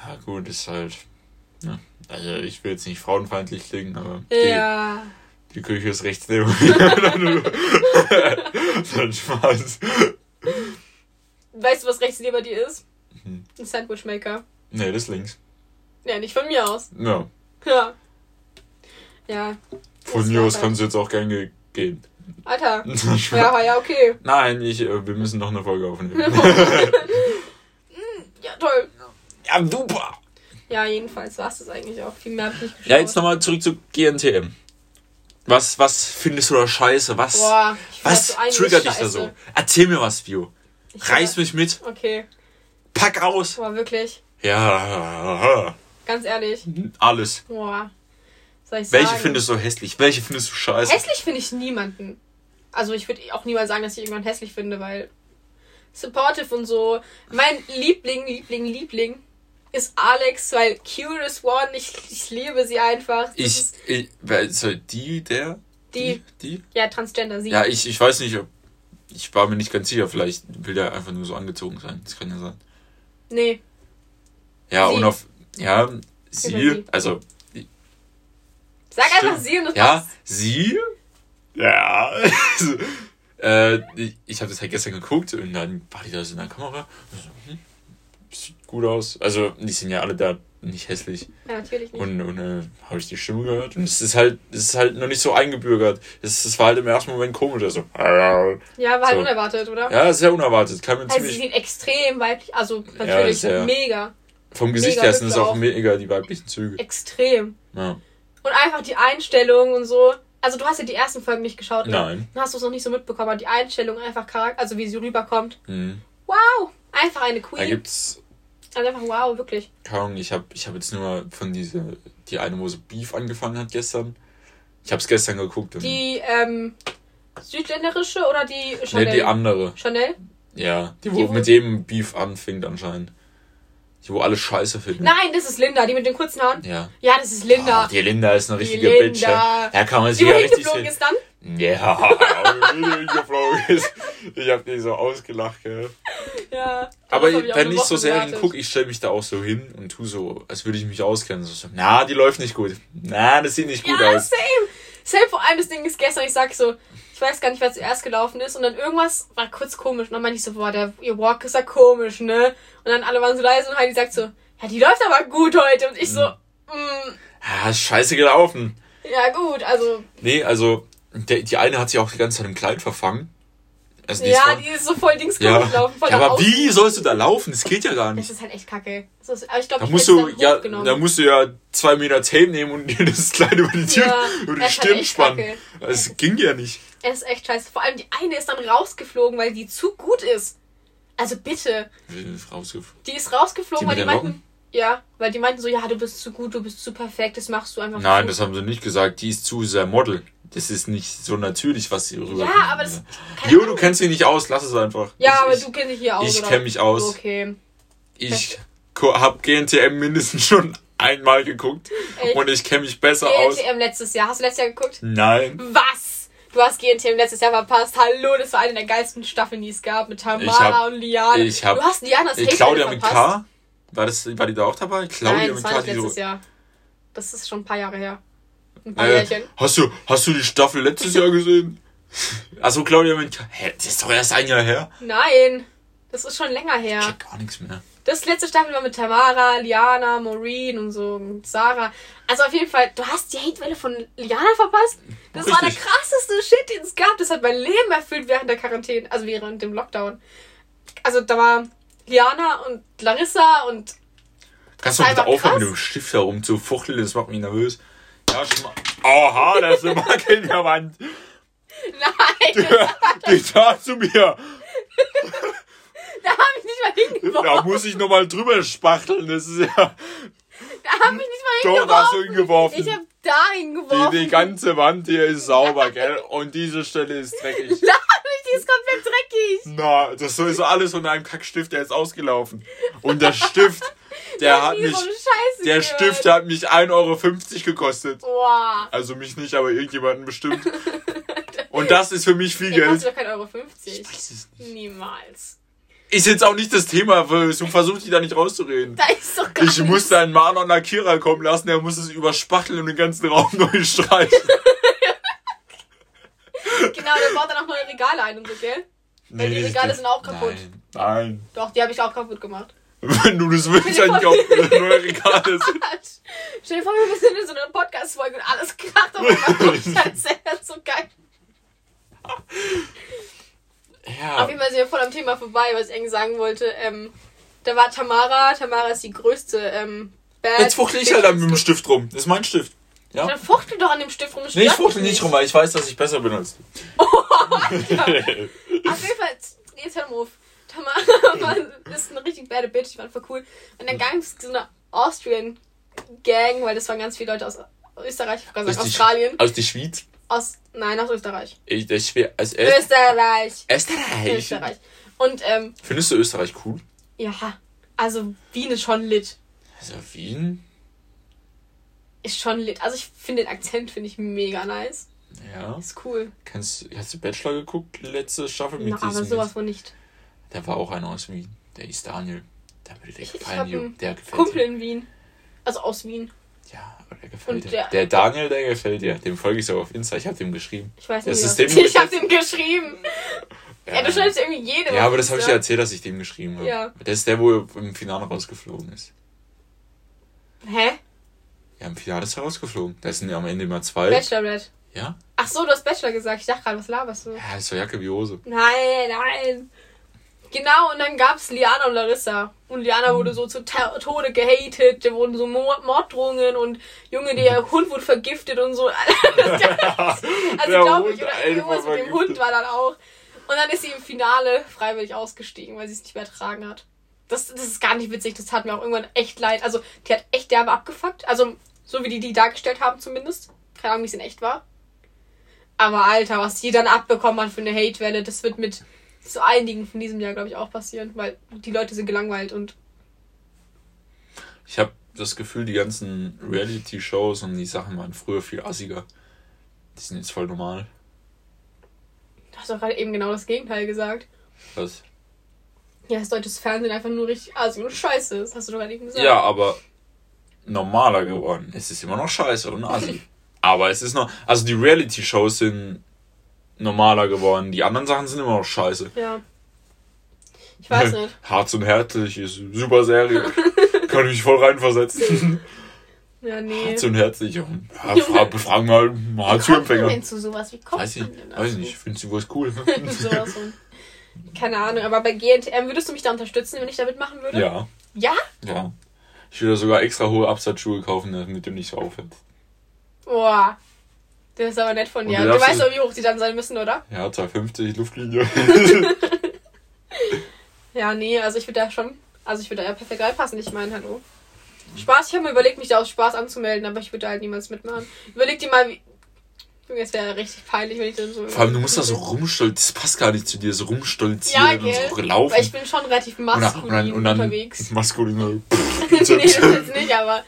ja, gut, ist halt. Ja. Also ich will jetzt nicht frauenfeindlich klingen, aber Ja. die, die Küche ist rechts neben. *laughs* Dann *laughs* Spaß. Weißt du, was rechts neben dir ist? Mhm. Ein Sandwichmaker. Nee, das ist links. Ja, nicht von mir aus. Ja. Ja. Ja. Von mir aus kannst du jetzt auch gerne gehen. Alter. *laughs* Ja, ja, okay. Nein, ich, äh, wir müssen noch eine Folge aufnehmen. *laughs* *laughs* Ja, toll. ja, super. Ja, jedenfalls war es das eigentlich auch. Viel mehr hab ich nicht geschaut. Ja, jetzt nochmal zurück zu GNTM. Was, was findest du da scheiße? Was, Boah, was triggert dich da so? Erzähl mir was, Vio. Ich Reiß mich mit. Okay. Pack aus. Boah, wirklich. Ja, Ganz ehrlich. alles. Boah. Soll ich Welche sagen? findest du hässlich? Welche findest du scheiße? Hässlich finde ich niemanden. Also ich würde auch niemals sagen, dass ich irgendwann hässlich finde, weil supportive und so. Mein Liebling, Liebling, Liebling ist Alex, weil Curious One, ich, ich liebe sie einfach. Das Ich, ich, wer- so, die, der? Die. Die? ja, Transgender, sie. Ja, ich, ich weiß nicht, ob Ich war mir nicht ganz sicher, vielleicht will der einfach nur so angezogen sein. Das kann ja sein. Nee. Ja, Sie. und auf. Ja, sie, sie. also. Sag Stimmt. einfach sie und das Ja, passt. sie? Ja. *laughs* Äh, ich ich habe das halt gestern geguckt und dann war die da so in der Kamera. So, hm, sieht gut aus. Also, die sind ja alle da nicht hässlich. Ja, natürlich nicht. Und, und äh, habe ich die Stimme gehört. Und es ist halt, es ist halt noch nicht so eingebürgert. Es, es war halt im ersten Moment komisch. Also, *laughs* ja, war halt so. unerwartet, oder? ja, sehr unerwartet. Kam Also sie ziemlich. sind extrem weiblich, also natürlich sehr. mega, Vom Gesicht mega her sind es auch. mega die weiblichen Züge. extrem. Ja. Und einfach die Einstellung und so. Also du hast ja die ersten Folgen nicht geschaut, ne? Nein. Dann hast du es noch nicht so mitbekommen, aber die Einstellung einfach Charakter, also wie sie rüberkommt. Mhm. Wow! Einfach eine Da Queen. gibt's Also einfach wow, wirklich. keine Ahnung, ich habe ich hab jetzt nur von dieser, die eine, wo so Beef angefangen hat gestern. Ich habe es gestern geguckt. Und Die ähm, südländerische oder die nee, Chanel? die andere. Chanel? Ja, die, wo Die, wo- mit dem Beef anfängt anscheinend. Die, wo alle scheiße finden. Nein, das ist Linda, die mit den kurzen Haaren. Ja. Ja, das ist Linda. Ah, die Linda ist eine richtige Bitch. Linda. Ja. Da kann man sich ja richtig hingeflogen sehen. ist dann. Ja, wie die geflogen ist. Ich hab die so ausgelacht, gell. Ja. Aber auch wenn ich so Serien gewartet. gucke, ich stelle mich da auch so hin und tu so, als würde ich mich auskennen. So, na, die läuft nicht gut. Na, das sieht nicht gut ja, aus. same. Same vor allem das Ding ist gestern, ich sag so, ich weiß gar nicht, wer zuerst gelaufen ist und dann irgendwas war kurz komisch und dann meinte ich so, boah, der, ihr Walk ist ja komisch, ne? Und dann alle waren so leise und Heidi sagt so, ja, die läuft aber gut heute und ich so, mm, Ah, ist scheiße gelaufen. ja gut, also, Nee, also, der, die eine hat sich auch die ganze Zeit im Kleid verfangen. Also die ist ja, voll- die ist so voll Dings ja. gelaufen, voll ja, aber außen. wie sollst du da laufen? Das geht ja gar Das nicht. ist halt echt kacke. Das ist, aber ich glaube, Da musst du, ja, da musst du ja zwei Meter Tape nehmen und *laughs* dir das Kleid über die Tür, Ja, über die das ist halt Stirn echt spannen. Das ging ja nicht. Es ist echt scheiße. Vor allem die eine ist dann rausgeflogen, weil die zu gut ist. Also bitte. Rausgeflogen. Die ist rausgeflogen, Die weil die meinten. Ja, weil die meinten so, ja, du bist zu gut, du bist zu perfekt, das machst du einfach Nein, zu. das haben sie nicht gesagt. Die ist zu sehr Model. Das ist nicht so natürlich, was sie rüber. Ja, aber das- Jo, du kennst sie nicht aus, lass es einfach. Ja, ich, aber ich, du kennst dich hier aus. ich oder? kenn mich aus. Okay. Ich hab GNTM mindestens schon einmal geguckt Echt? und ich kenne mich besser aus. GNTM letztes Jahr. Hast du letztes Jahr geguckt? Nein. Was? Du hast GNTM letztes Jahr verpasst. Hallo, das war eine der geilsten Staffeln, die es gab. Mit Ich Tamara hab- und Liana. ich hab- du hast Lianas Ich, Hate Claudia Welle mit. K. War, das, war die da auch dabei? Claudia Nein, mit das war K. nicht so, letztes Jahr. Das ist schon ein paar Jahre her. Ein paar äh, Jährchen. hast, du, hast du die Staffel letztes Jahr gesehen? *laughs* Achso, Claudia mit K. Hä, das ist doch erst ein Jahr her. Nein, das ist schon länger Ich her. check gar nichts mehr. Das letzte Staffel war mit Tamara, Liana, Maureen und so, und Sarah. Also auf jeden Fall, du hast die Hatewelle von Liana verpasst. Das war der Richtig. krasseste Shit, den es gab. Das hat mein Leben erfüllt während der Quarantäne, also während dem Lockdown. Also da war Liana und Larissa und Kannst du bitte aufhören, krass. mit dem Stift herum zu fuchteln? Das macht mich nervös. Ja, schma Aha, da ist eine Marke in der Wand. nein, *laughs* Geh da zu mir. *laughs* *laughs* da habe ich nicht mal hingeworfen. Da muss ich nochmal drüber spachteln. Das ist ja Da habe ich nicht mal Doch, da hast du hingeworfen. hingeworfen. Ich habe da hingeworfen. die, die ganze Wand hier ist sauber, gell? Und diese Stelle ist dreckig. *laughs* Nein, die ist komplett dreckig. Na, das so ist alles von einem Kackstift, der ist ausgelaufen. Und der Stift, *laughs* der hat Nie mich, der gehört. Stift hat mich 1,50 Euro gekostet. Boah. Also mich nicht, aber irgendjemanden bestimmt. Und das ist für mich viel Der Geld. doch kein Euro 50. weiß es Niemals. Ist jetzt auch nicht das Thema, weil du versuchst dich da nicht rauszureden. Da ist doch gar Ich nichts. musste einen Maler und Lackierer kommen lassen, der muss es überspachteln und den ganzen Raum *laughs* neu streichen. *laughs* Genau, der baut dann auch neue Regale ein und so, gell? Weil die Regale sind auch kaputt. Nein, nein. Doch, die habe ich auch kaputt gemacht. *laughs* Wenn du das willst, eigentlich auch neue Regale sind. Stell dir vor, wir sind in so einer Podcast-Folge und alles kracht auf einmal. Das ist halt sehr so geil. Auf Ja. jeden Fall sind wir voll am Thema vorbei, was ich eigentlich sagen wollte. Ähm, da war Tamara. Tamara ist die größte ähm, Bad Jetzt fuchtel ich halt an mit dem Stift rum. Das ist mein Stift. Ja? Dann fuchtel doch an dem Stift rum. Nee, ich fuchtel nicht rum, weil ich weiß, dass ich besser bin als du. *laughs* Auf jeden Fall, jetzt hör mal auf. Tamara *laughs* ist eine richtig bad Bitch, die war voll cool. Und dann gab es so eine Austrian Gang, weil das waren ganz viele Leute aus Österreich, ich sagen Aus die- Australien. Aus der Schweiz. Aus, nein, aus Österreich. Ich, das ist schwer. Als Öst Österreich. Österreich. Österreich. Und, ähm, Findest du Österreich cool? ja, also Wien ist schon lit. Also Wien? Ist schon lit. Also ich finde den Akzent finde ich mega nice. Ja. Ist cool. Kennst, hast du Bachelor geguckt, letzte Staffel mit Na, aber diesem- sowas von nicht. Der war auch einer aus Wien. Der hieß Daniel. Der würde dir Ich, ich gefallen, Jo. einen Der gefällt Kumpel in Wien. Also aus Wien. Ja, aber der gefällt Und dir. der- Der, Daniel, der gefällt dir. Dem folge ich so auf Insta. Ich habe dem geschrieben. Ich weiß Das nicht, ist wie dem das- ich habe dem geschrieben. Ja, du schreibst irgendwie jedem. Ja, aber das habe ich dir erzählt, dass ich dem geschrieben habe. Ja. Der ist der, wo im Finale rausgeflogen ist. Hä? Ja, im Finale ist er rausgeflogen. Da sind ja am Ende immer zwei. Bachelorette. Ja? Ach so, du hast Bachelor gesagt. Ich dachte gerade, was laberst du? Ja, ist so Jacke wie Hose. Nein, nein. Genau, und dann gab's Liana und Larissa. Und Mhm. Liana wurde so zu Tode gehatet. Da wurden so Mord Morddrohungen und Junge, der Hund wurde vergiftet und so. *laughs* also glaube ich, oder irgendwas mit dem. Hund war dann auch. Und dann ist sie im Finale freiwillig ausgestiegen, weil sie es nicht mehr ertragen hat. Das, das ist gar nicht witzig, das tat mir auch irgendwann echt leid. Also, die hat echt derbe abgefuckt. Also, so wie die die dargestellt haben zumindest. Keine Ahnung, wie es in echt war. Aber Alter, was die dann abbekommen hat für eine Hate-Welle, das wird mit so einigen von diesem Jahr, glaube ich, auch passieren. Weil die Leute sind gelangweilt und Ich habe das Gefühl, die ganzen Reality-Shows und die Sachen waren früher viel assiger. Die sind jetzt voll normal. du hast doch gerade eben genau das Gegenteil gesagt. Was? Ja, das deutsche Fernsehen einfach nur richtig assi und scheiße ist, hast du doch gerade eben gesagt. Ja, aber normaler geworden. Es ist immer noch scheiße und assi. *laughs* aber es ist noch. Also die Reality-Shows sind normaler geworden. Die anderen Sachen sind immer noch scheiße. Ja. Ich weiß *laughs* nicht. Harz und Herzlich ist eine super Serie. *laughs* Kann ich mich voll reinversetzen. *laughs* Ja, nee. Harz und Herzlich. Ja, fra befragen mal Wie Hartz-IV-Empfänger. man denn zu sowas? Wie kommt Weiß ich, denn weiß nicht. Findest du was cool? sowas. Keine Ahnung, aber bei GNTM würdest du mich da unterstützen, wenn ich da mitmachen würde? ja, Ja? ja. Ich würde sogar extra hohe Absatzschuhe kaufen, damit du nicht so auffällst. Boah. Das ist aber nett von Und dir. du weißt doch, wie hoch die dann sein müssen, oder? Ja, 250 Luftlinie. *laughs* Ja, nee, also ich würde da schon. Also ich würde da ja perfekt reinpassen, ich meine, hallo. Spaß, ich habe mir überlegt, mich da aus Spaß anzumelden, aber ich würde da halt niemals mitmachen. Überleg dir mal, wie. Junge, es wäre richtig peinlich, wenn ich dann so. Vor allem, du musst da so rumstolzieren. Das passt gar nicht zu dir, so rumstolzieren Ja, und gell? so laufen. Weil ich bin schon relativ und dann, maskulin und dann, und dann unterwegs. maskulin. *laughs* nee, das jetzt nicht, aber.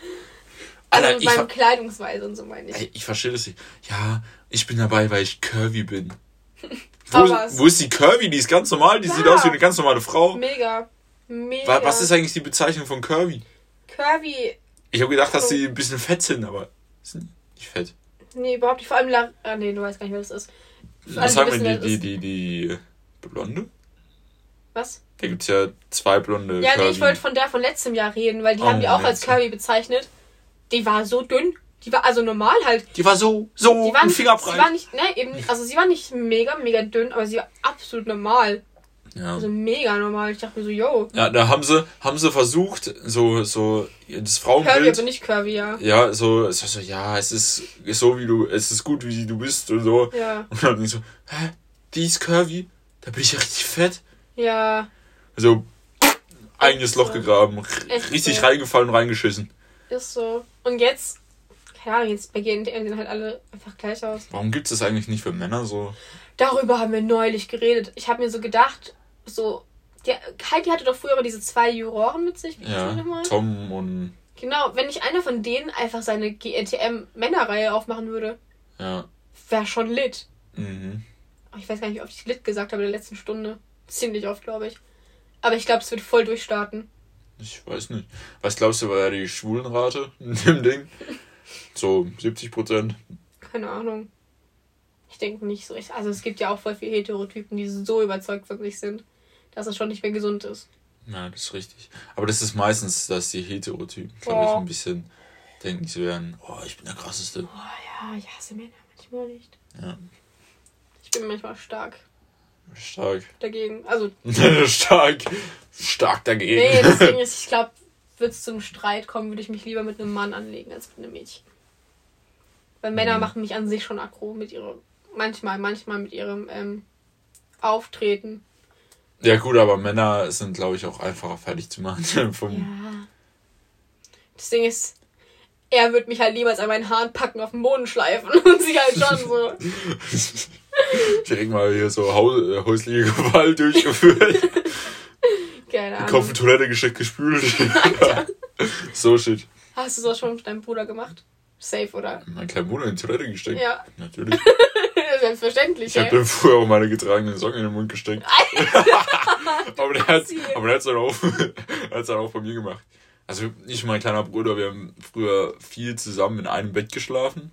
Also Alter, ver- Kleidungsweise und so meine ich. Ey, ich verstehe das nicht. Ja, ich bin dabei, weil ich curvy bin. *laughs* Wo, wo ist die Curvy? Die ist ganz normal, die Ja. sieht aus wie eine ganz normale Frau. Mega. Mega. Wa- Was ist eigentlich die Bezeichnung von Curvy? Curvy. Ich habe gedacht, dass sie ein bisschen fett sind, aber sind nicht fett. Nee, überhaupt nicht. Vor allem La Ah, nee, du weißt gar nicht, was das ist. Vor Was sagen wir, wer die, die, die, die Blonde? Was? Da gibt's ja zwei blonde Ja, nee, ich wollte von der von letztem Jahr reden, weil die Oh, haben die auch als. Curvy bezeichnet. Die war so dünn. Die war also normal halt. Die war so, so, Die war, nicht, Finger sie war nicht, ne, eben, also sie war nicht mega, mega dünn, aber sie war absolut normal. Ja. Also mega normal. Ich dachte mir so, yo, ja, da haben sie, haben sie versucht, so, so, das Curvy, Frauenbild. aber nicht Curvy, ja. Ja, so, so, so, ja, es ist so wie du, es ist gut, wie du bist und so. Ja, Und dann so, hä, die ist curvy? Da bin ich ja richtig fett. ja, Also, eigenes. Loch gegraben, Echt richtig so. reingefallen und reingeschissen. Ist so. Und jetzt, keine Ahnung, jetzt bei GNTM sehen halt alle einfach gleich aus. Warum gibt's das eigentlich nicht für Männer so? Darüber haben wir neulich geredet. Ich habe mir so gedacht, so, der, Heidi hatte doch früher immer diese zwei Juroren mit sich. Wie Ja? Tom und, Genau, wenn nicht einer von denen einfach seine GNTM-Männerreihe aufmachen würde, ja, wäre schon lit. mhm. Ich weiß gar nicht, wie oft ich lit gesagt habe in der letzten Stunde. Ziemlich oft, glaube ich. Aber ich glaube, es wird voll durchstarten. Ich weiß nicht. Was glaubst du, war ja die Schwulenrate in dem Ding? So 70 Prozent. Keine Ahnung. Ich denke nicht so. Also es gibt ja auch voll viele Heterotypen, die so überzeugt von sich sind, dass es schon nicht mehr gesund ist. Ja, das ist richtig. Aber das ist meistens, dass die Heterotypen, glaube ich, ein bisschen denken, sie werden, oh, ich bin der krasseste. Oh ja, ich hasse Männer manchmal nicht. Ja, Ich bin manchmal stark stark. dagegen. Also, *laughs* stark. Stark dagegen. nee, das Ding *laughs* ist, ich glaube, würde es zum Streit kommen, würde ich mich lieber mit einem Mann anlegen als mit einem Mädchen. Weil Männer Mhm. machen mich an sich schon aggro mit ihrem, manchmal, manchmal mit ihrem ähm, Auftreten. Ja, gut, aber Männer sind, glaube ich, auch einfacher fertig zu machen. *laughs* Ja. Das Ding ist, er wird mich halt niemals an meinen Haaren packen, auf den Boden schleifen und sie halt schon so. Direkt mal hier so äh, häusliche Gewalt *laughs* durchgeführt. Keine Kopf in Ahnung. Toilette gesteckt, gespült. *laughs* so shit. Hast du sowas schon mit deinem Bruder gemacht? Safe, oder? Mein kleiner Bruder in die Toilette gesteckt. Ja. Natürlich. *laughs* Selbstverständlich. Ich habe dem früher auch meine getragenen Socken in den Mund gesteckt. Aber der hat hat's dann auch, dann auch bei mir gemacht. Also ich und mein kleiner Bruder, wir haben früher viel zusammen in einem Bett geschlafen.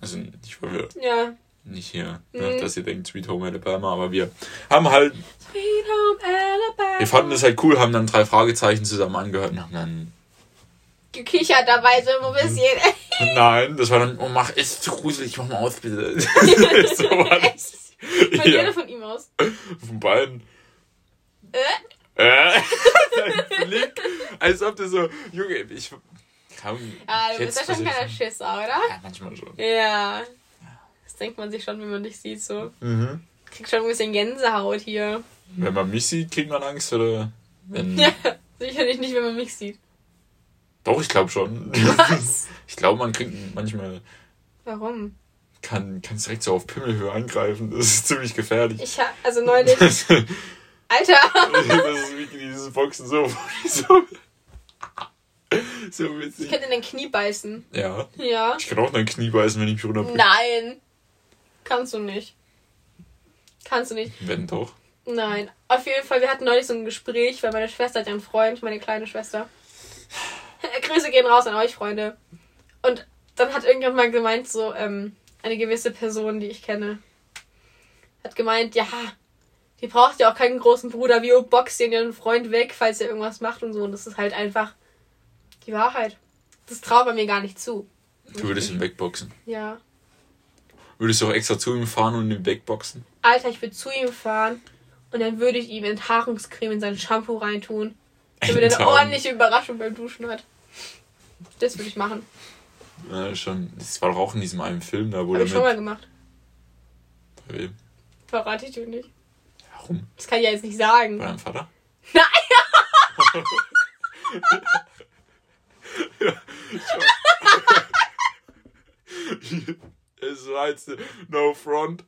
Also nicht, weil wir Ja. Nicht hier, Mhm. ne, dass ihr denkt Sweet Home Alabama, aber wir haben halt, Sweet Home Alabama. wir fanden das halt cool, haben dann drei Fragezeichen zusammen angehört und haben dann gekichert dabei so ein bisschen. *laughs* Nein, das war dann, oh mach, ist zu gruselig, mach mal aus, bitte. *laughs* *laughs* so war das. Von dir Ja, oder von ihm aus? von beiden. Äh? Äh? Dein Blick, als ob du so, Junge, ich kann. Ah, du bist ja schon keiner Schisser, oder? Ja, manchmal schon. Ja. Das denkt man sich schon, wenn man dich sieht, so. Mhm. Kriegt schon ein bisschen Gänsehaut hier. Wenn man mich sieht, kriegt man Angst, oder? Wenn, Ja, *laughs* sicherlich nicht, wenn man mich sieht. Doch, ich glaube schon. Was? *laughs* Ich glaube, man kriegt manchmal, Warum? kann, kann direkt so auf Pimmelhöhe angreifen. Das ist ziemlich gefährlich. Ich hab, also neulich. *laughs* Das, das Alter! ist wie dieses Boxen so. So, so Ich witzig. könnte in dein Knie beißen. Ja. Ja. Ich kann auch dein Knie beißen, wenn ich mich runterbringe. Nein. Kannst du nicht. Kannst du nicht. Wenn doch. Nein. Auf jeden Fall, wir hatten neulich so ein Gespräch, weil meine Schwester hat ja einen Freund, meine kleine Schwester. *laughs* Grüße gehen raus an euch, Freunde. Und dann hat irgendjemand mal gemeint, so, ähm, eine gewisse Person, die ich kenne, hat gemeint, ja, die braucht ja auch keinen großen Bruder, wie boxt den ihren Freund weg, falls er irgendwas macht und so. Und das ist halt einfach die Wahrheit. Das traut man mir gar nicht zu. Du würdest ihn wegboxen. Ja. Würdest du auch extra zu ihm fahren und ihn wegboxen? Alter, ich würde zu ihm fahren und dann würde ich ihm Enthaarungscreme in sein Shampoo reintun, damit er eine ordentliche Überraschung beim Duschen hat. Das würde ich machen. Ja, schon. Das war doch auch in diesem einen Film da, wo Habe der ich schon mal gemacht. Bei wem? Verrate ich dir nicht. Warum? Das kann ich ja jetzt nicht sagen. Bei deinem Vater? *laughs* Nein! *laughs* *laughs* Es war jetzt No Front.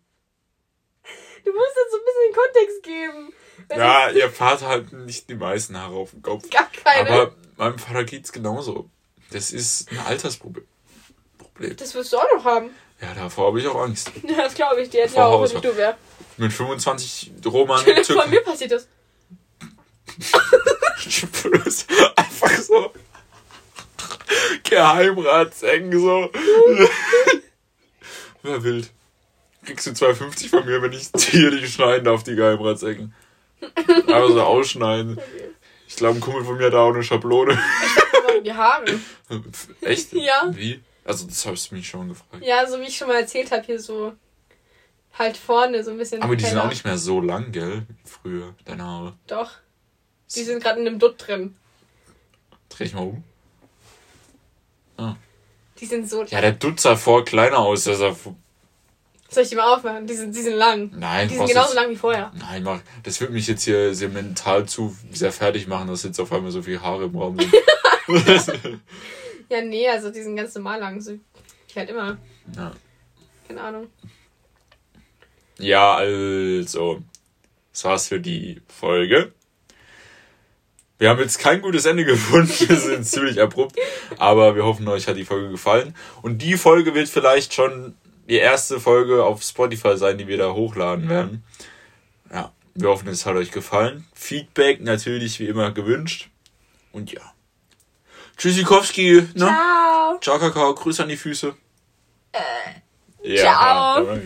Du musst jetzt so ein bisschen Kontext geben. Ja, ihr Vater hat nicht die meisten Haare auf dem Kopf. gar keine. Aber meinem Vater geht's genauso. Das ist ein Altersproblem. Problem. das wirst du auch noch haben. Ja, davor habe ich auch Angst. Ja, *laughs* das glaube ich dir. Hätte Vor auch, wenn ich du wär. Mit 25 Roman Von mir passiert das. *laughs* Einfach so Geheimratsecken so. *laughs* Wer wild. Kriegst du 2,50 von mir, wenn ich *laughs* dir die schneiden darf, die Geheimratsecken. Einfach so ausschneiden. Ich glaube, ein Kumpel von mir hat da auch eine Schablone. Die Haare. *laughs* Echt? Ja. Wie? Also, das hast du mich schon gefragt. Ja, so wie ich schon mal erzählt habe, hier so halt vorne so ein bisschen. Aber die sind auch nicht mehr so lang, gell? Wie früher, deine Haare. Doch. Die sind gerade in einem Dutt drin. Dreh ich mal um. Die sind so. Ja, der Dutt sah vor kleiner aus. Sah vor... Soll ich die mal aufmachen? Die sind, die sind lang. Nein, Die sind genauso lang wie vorher. Nein, mach. Das wird mich jetzt hier sehr mental zu sehr fertig machen, dass jetzt auf einmal so viele Haare im Raum sind. *laughs* Ja, nee, also die sind ganz normal lang. So wie halt immer. ja. Keine Ahnung. ja, also. Das war's für die Folge. Wir haben jetzt kein gutes Ende *laughs* gefunden. Wir sind ziemlich abrupt. Aber wir hoffen, euch hat die Folge gefallen. Und die Folge wird vielleicht schon die erste Folge auf Spotify sein, die wir da hochladen werden. Ja, wir hoffen, es hat euch gefallen. Feedback natürlich wie immer gewünscht. Und ja. Tschüssikowski, ne? Ciao! Ciao, Kakao, Grüße an die Füße. Äh, ja, ciao.